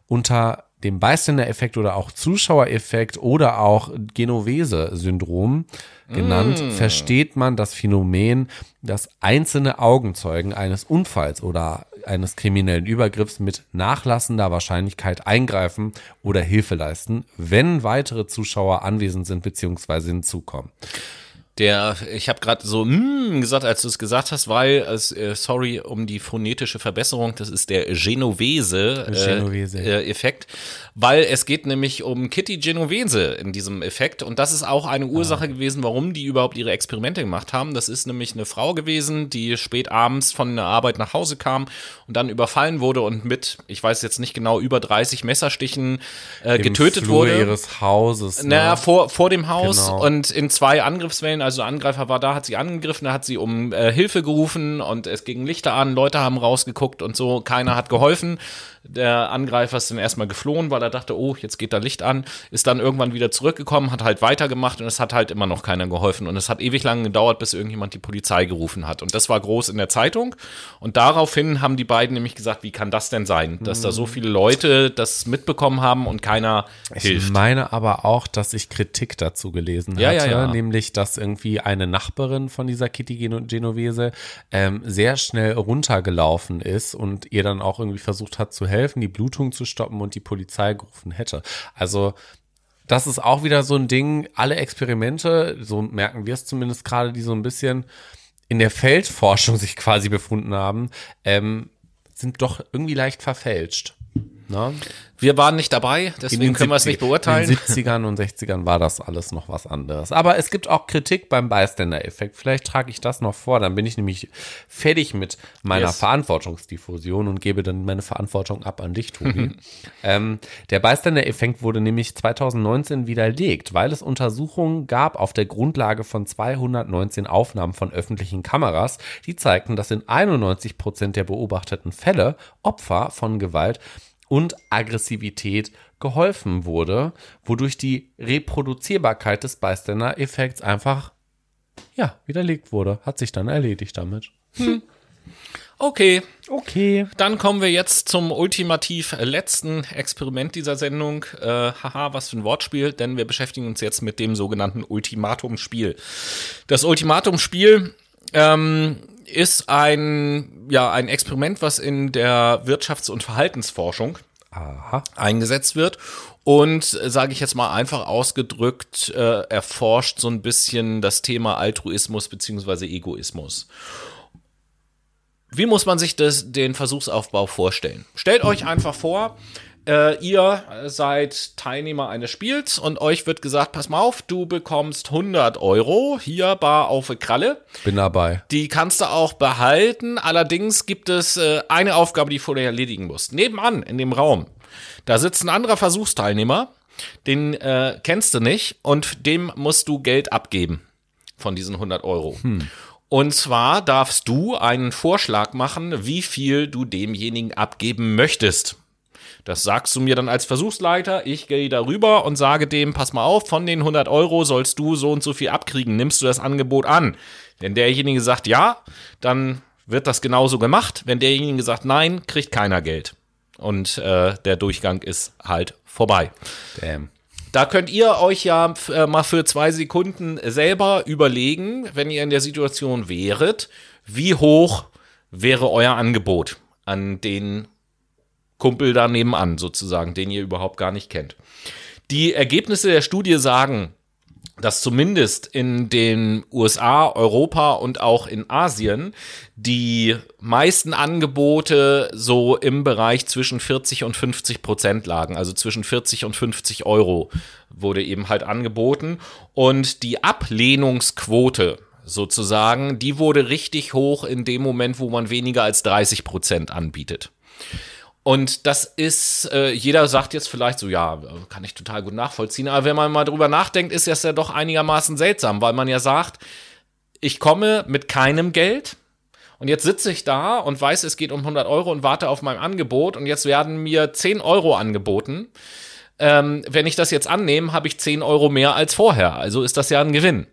Unter dem Bystander-Effekt oder auch Zuschauereffekt oder auch Genovese-Syndrom genannt, mm. versteht man das Phänomen, dass einzelne Augenzeugen eines Unfalls oder eines kriminellen Übergriffs mit nachlassender Wahrscheinlichkeit eingreifen oder Hilfe leisten, wenn weitere Zuschauer anwesend sind bzw. hinzukommen. Der, ich habe gerade so mm, gesagt, als du es gesagt hast, weil, äh, sorry um die phonetische Verbesserung, das ist der Genovese-Effekt, äh, äh, weil es geht nämlich um Kitty Genovese in diesem Effekt und das ist auch eine Ursache ah. gewesen, warum die überhaupt ihre Experimente gemacht haben. Das ist nämlich eine Frau gewesen, die spät abends von der Arbeit nach Hause kam und dann überfallen wurde und mit, ich weiß jetzt nicht genau, über 30 Messerstichen äh, getötet Flur wurde. ihres Hauses. Ne? Naja, vor, vor dem Haus genau. und in zwei Angriffswellen also Angreifer war da, hat sie angegriffen, da hat sie um äh, Hilfe gerufen und es ging Lichter an, Leute haben rausgeguckt und so, keiner hat geholfen. Der Angreifer ist dann erstmal geflohen, weil er dachte, oh, jetzt geht da Licht an, ist dann irgendwann wieder zurückgekommen, hat halt weitergemacht und es hat halt immer noch keiner geholfen. Und es hat ewig lang gedauert, bis irgendjemand die Polizei gerufen hat. Und das war groß in der Zeitung. Und daraufhin haben die beiden nämlich gesagt, wie kann das denn sein, dass da so viele Leute das mitbekommen haben und keiner ich hilft. Ich meine aber auch, dass ich Kritik dazu gelesen ja, hatte, ja, ja. nämlich, dass irgendwie eine Nachbarin von dieser Kitty Genovese ähm, sehr schnell runtergelaufen ist und ihr dann auch irgendwie versucht hat zu helfen helfen, die Blutung zu stoppen und die Polizei gerufen hätte. Also das ist auch wieder so ein Ding, alle Experimente, so merken wir es zumindest gerade, die so ein bisschen in der Feldforschung <laughs> sich quasi befunden haben, ähm, sind doch irgendwie leicht verfälscht. Ne? Wir waren nicht dabei, deswegen können wir es nicht beurteilen. In den 70ern und 60ern war das alles noch was anderes. Aber es gibt auch Kritik beim Bystander-Effekt. Vielleicht trage ich das noch vor, dann bin ich nämlich fertig mit meiner yes. Verantwortungsdiffusion und gebe dann meine Verantwortung ab an dich, Tobi. <laughs> ähm, der Bystander-Effekt wurde nämlich 2019 widerlegt, weil es Untersuchungen gab auf der Grundlage von 219 Aufnahmen von öffentlichen Kameras, die zeigten, dass in 91 Prozent der beobachteten Fälle Opfer von Gewalt und Aggressivität geholfen wurde, wodurch die Reproduzierbarkeit des Bystander-Effekts einfach ja, widerlegt wurde. Hat sich dann erledigt damit. Hm. Okay. Okay. Dann kommen wir jetzt zum ultimativ letzten Experiment dieser Sendung. Äh, haha, was für ein Wortspiel, denn wir beschäftigen uns jetzt mit dem sogenannten Ultimatumspiel. Das Ultimatumspiel ähm, ist ein, ja, ein Experiment, was in der Wirtschafts- und Verhaltensforschung Aha. eingesetzt wird. Und sage ich jetzt mal einfach ausgedrückt, äh, erforscht so ein bisschen das Thema Altruismus beziehungsweise Egoismus. Wie muss man sich das, den Versuchsaufbau vorstellen? Stellt euch <clears throat> einfach vor, äh, ihr seid Teilnehmer eines Spiels und euch wird gesagt, pass mal auf, du bekommst 100 Euro hier bar auf Kralle. Bin dabei. Die kannst du auch behalten. Allerdings gibt es äh, eine Aufgabe, die du vorher erledigen musst. Nebenan in dem Raum, da sitzt ein anderer Versuchsteilnehmer, den äh, kennst du nicht und dem musst du Geld abgeben von diesen 100 Euro. Hm. Und zwar darfst du einen Vorschlag machen, wie viel du demjenigen abgeben möchtest. Das sagst du mir dann als Versuchsleiter. Ich gehe darüber und sage dem, pass mal auf, von den 100 Euro sollst du so und so viel abkriegen. Nimmst du das Angebot an? Wenn derjenige sagt ja, dann wird das genauso gemacht. Wenn derjenige sagt nein, kriegt keiner Geld. Und äh, der Durchgang ist halt vorbei. Damn. Da könnt ihr euch ja äh, mal für zwei Sekunden selber überlegen, wenn ihr in der Situation wäret, wie hoch wäre euer Angebot an den Kumpel da nebenan sozusagen, den ihr überhaupt gar nicht kennt. Die Ergebnisse der Studie sagen, dass zumindest in den USA, Europa und auch in Asien die meisten Angebote so im Bereich zwischen 40 und 50 Prozent lagen. Also zwischen 40 und 50 Euro wurde eben halt angeboten. Und die Ablehnungsquote sozusagen, die wurde richtig hoch in dem Moment, wo man weniger als 30 Prozent anbietet. Und das ist, äh, jeder sagt jetzt vielleicht so, ja, kann ich total gut nachvollziehen. Aber wenn man mal drüber nachdenkt, ist das ja doch einigermaßen seltsam, weil man ja sagt, ich komme mit keinem Geld. Und jetzt sitze ich da und weiß, es geht um 100 Euro und warte auf mein Angebot. Und jetzt werden mir 10 Euro angeboten. Ähm, wenn ich das jetzt annehme, habe ich 10 Euro mehr als vorher. Also ist das ja ein Gewinn.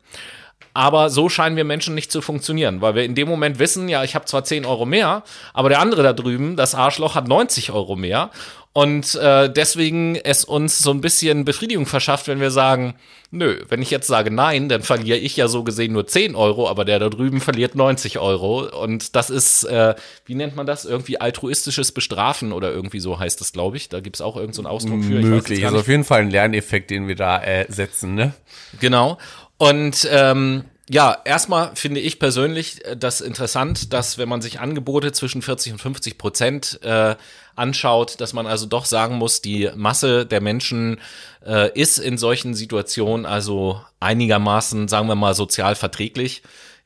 Aber so scheinen wir Menschen nicht zu funktionieren, weil wir in dem Moment wissen, ja, ich habe zwar 10 Euro mehr, aber der andere da drüben, das Arschloch, hat 90 Euro mehr. Und äh, deswegen es uns so ein bisschen Befriedigung verschafft, wenn wir sagen, nö, wenn ich jetzt sage nein, dann verliere ich ja so gesehen nur 10 Euro, aber der da drüben verliert 90 Euro. Und das ist, äh, wie nennt man das? Irgendwie altruistisches Bestrafen oder irgendwie so heißt das, glaube ich. Da gibt es auch irgendeinen so Ausdruck für. Möglich, also auf jeden Fall ein Lerneffekt, den wir da äh, setzen, ne? Genau. Und ähm, ja, erstmal finde ich persönlich äh, das interessant, dass wenn man sich Angebote zwischen 40 und 50 Prozent äh, anschaut, dass man also doch sagen muss, die Masse der Menschen äh, ist in solchen Situationen also einigermaßen, sagen wir mal, sozial verträglich.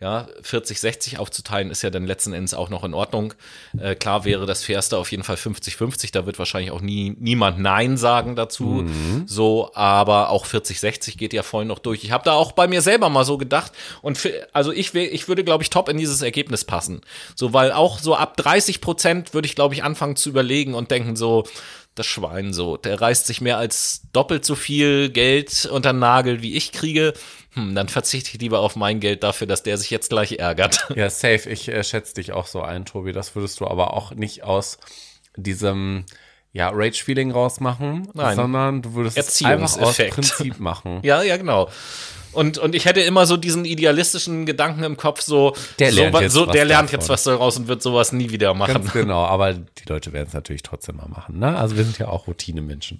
Ja, 40, 60 aufzuteilen ist ja dann letzten Endes auch noch in Ordnung. Äh, klar wäre das Fairste auf jeden Fall 50, 50. Da wird wahrscheinlich auch nie, niemand Nein sagen dazu. Mhm. So, aber auch 40, 60 geht ja voll noch durch. Ich habe da auch bei mir selber mal so gedacht. Und für, also ich, ich würde, glaube ich, top in dieses Ergebnis passen. So, weil auch so ab 30 Prozent würde ich, glaube ich, anfangen zu überlegen und denken so, das Schwein so, der reißt sich mehr als doppelt so viel Geld unter den Nagel, wie ich kriege hm, dann verzichte ich lieber auf mein Geld dafür, dass der sich jetzt gleich ärgert. <laughs> Ja, safe. Ich äh, schätze dich auch so ein, Tobi. Das würdest du aber auch nicht aus diesem ja, Rage-Feeling rausmachen, Nein. sondern du würdest es einfach aus Prinzip machen. <laughs> ja, ja, genau. Und, und ich hätte immer so diesen idealistischen Gedanken im Kopf, so, der lernt, so, jetzt, so, was der lernt jetzt was daraus und wird sowas nie wieder machen. Ganz <laughs> genau, aber die Leute werden es natürlich trotzdem mal machen. Ne? Also wir sind ja auch Routinemenschen.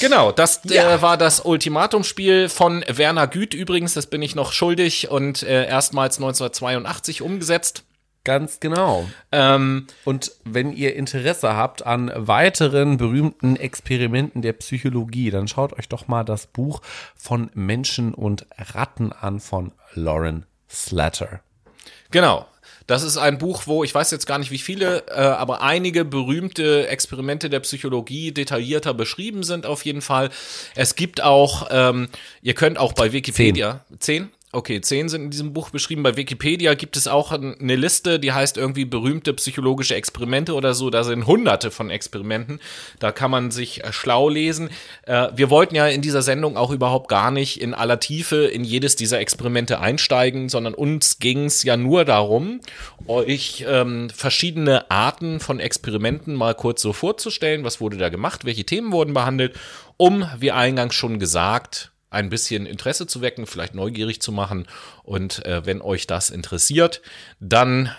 Genau, das ja. äh, war das Ultimatumspiel von Werner Güth übrigens, das bin ich noch schuldig und äh, erstmals 1982 umgesetzt. Ganz genau. Ähm, und wenn ihr Interesse habt an weiteren berühmten Experimenten der Psychologie, dann schaut euch doch mal das Buch von Menschen und Ratten an von Lauren Slatter. Genau. Das ist ein Buch, wo ich weiß jetzt gar nicht wie viele, äh, aber einige berühmte Experimente der Psychologie detaillierter beschrieben sind auf jeden Fall. Es gibt auch, ähm, ihr könnt auch bei Wikipedia zehn, zehn? Okay, zehn sind in diesem Buch beschrieben. Bei Wikipedia gibt es auch eine Liste, die heißt irgendwie berühmte psychologische Experimente oder so. Da sind hunderte von Experimenten. Da kann man sich äh, schlau lesen. Äh, wir wollten ja in dieser Sendung auch überhaupt gar nicht in aller Tiefe in jedes dieser Experimente einsteigen, sondern uns ging es ja nur darum, euch ähm, verschiedene Arten von Experimenten mal kurz so vorzustellen. Was wurde da gemacht? Welche Themen wurden behandelt? Um, wie eingangs schon gesagt, ein bisschen Interesse zu wecken, vielleicht neugierig zu machen. Und äh, wenn euch das interessiert, dann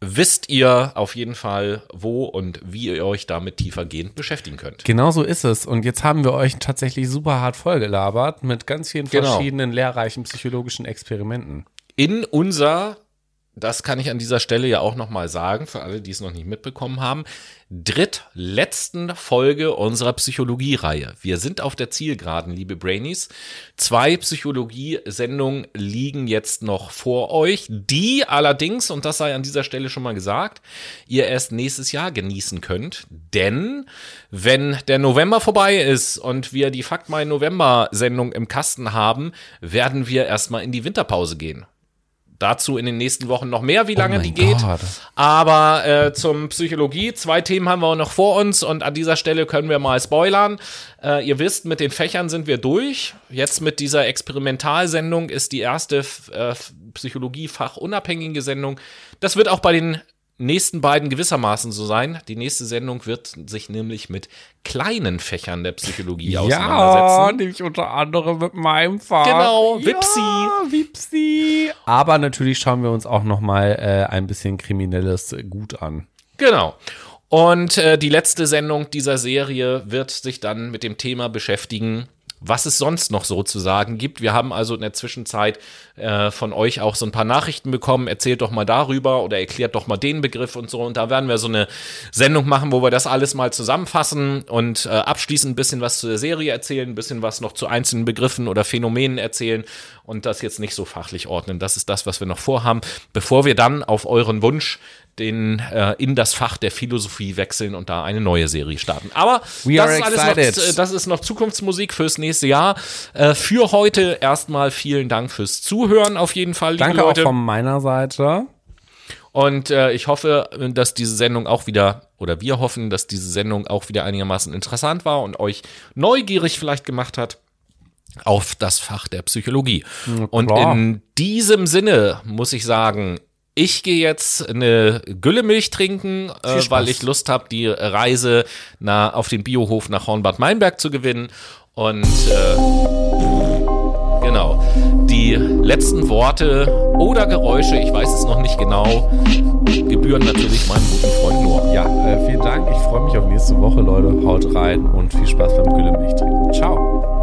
wisst ihr auf jeden Fall, wo und wie ihr euch damit tiefergehend beschäftigen könnt. Genau so ist es. Und jetzt haben wir euch tatsächlich super hart vollgelabert mit ganz vielen genau. verschiedenen lehrreichen psychologischen Experimenten. In unser das kann ich an dieser Stelle ja auch nochmal sagen, für alle, die es noch nicht mitbekommen haben, drittletzten Folge unserer Psychologie-Reihe. Wir sind auf der Zielgeraden, liebe Brainies. Zwei Psychologie-Sendungen liegen jetzt noch vor euch, die allerdings, und das sei an dieser Stelle schon mal gesagt, ihr erst nächstes Jahr genießen könnt. Denn wenn der November vorbei ist und wir die Fakt My November-Sendung im Kasten haben, werden wir erstmal in die Winterpause gehen. Dazu in den nächsten Wochen noch mehr, wie oh lange oh die geht. Gott. Aber äh, zum Psychologie, zwei Themen haben wir noch vor uns und an dieser Stelle können wir mal spoilern. Äh, ihr wisst, mit den Fächern sind wir durch. Jetzt mit dieser Experimentalsendung ist die erste äh, Psychologie-Fach-unabhängige Sendung. Das wird auch bei den nächsten beiden gewissermaßen so sein. Die nächste Sendung wird sich nämlich mit kleinen Fächern der Psychologie ja, auseinandersetzen. Ja, nämlich unter anderem mit meinem Fach. Genau, Wipsi. Ja, Wipsi. Aber natürlich schauen wir uns auch noch mal äh, ein bisschen kriminelles Gut an. Genau. Und äh, die letzte Sendung dieser Serie wird sich dann mit dem Thema beschäftigen, was es sonst noch so zu sagen gibt. Wir haben also in der Zwischenzeit äh, von euch auch so ein paar Nachrichten bekommen. Erzählt doch mal darüber oder erklärt doch mal den Begriff und so. Und da werden wir so eine Sendung machen, wo wir das alles mal zusammenfassen und äh, abschließend ein bisschen was zu der Serie erzählen, ein bisschen was noch zu einzelnen Begriffen oder Phänomenen erzählen und das jetzt nicht so fachlich ordnen. Das ist das, was wir noch vorhaben, bevor wir dann auf euren Wunsch den äh, in das Fach der Philosophie wechseln und da eine neue Serie starten. Aber We das ist, alles noch, äh, das ist noch Zukunftsmusik fürs nächste Jahr. Äh, für heute erstmal vielen Dank fürs Zuhören auf jeden Fall, liebe Danke auch Leute. von meiner Seite. Und äh, ich hoffe, dass diese Sendung auch wieder, oder wir hoffen, dass diese Sendung auch wieder einigermaßen interessant war und euch neugierig vielleicht gemacht hat auf das Fach der Psychologie. Und klar. in diesem Sinne muss ich sagen, ich gehe jetzt eine Güllemilch trinken, äh, weil ich Lust habe, die Reise na, auf den Biohof nach Hornbad Meinberg zu gewinnen. Und äh, genau, die letzten Worte oder Geräusche, ich weiß es noch nicht genau, gebühren natürlich meinem guten Freund Noah. Ja, äh, vielen Dank. Ich freue mich auf nächste Woche, Leute. Haut rein und viel Spaß beim Güllemilch trinken. Ciao.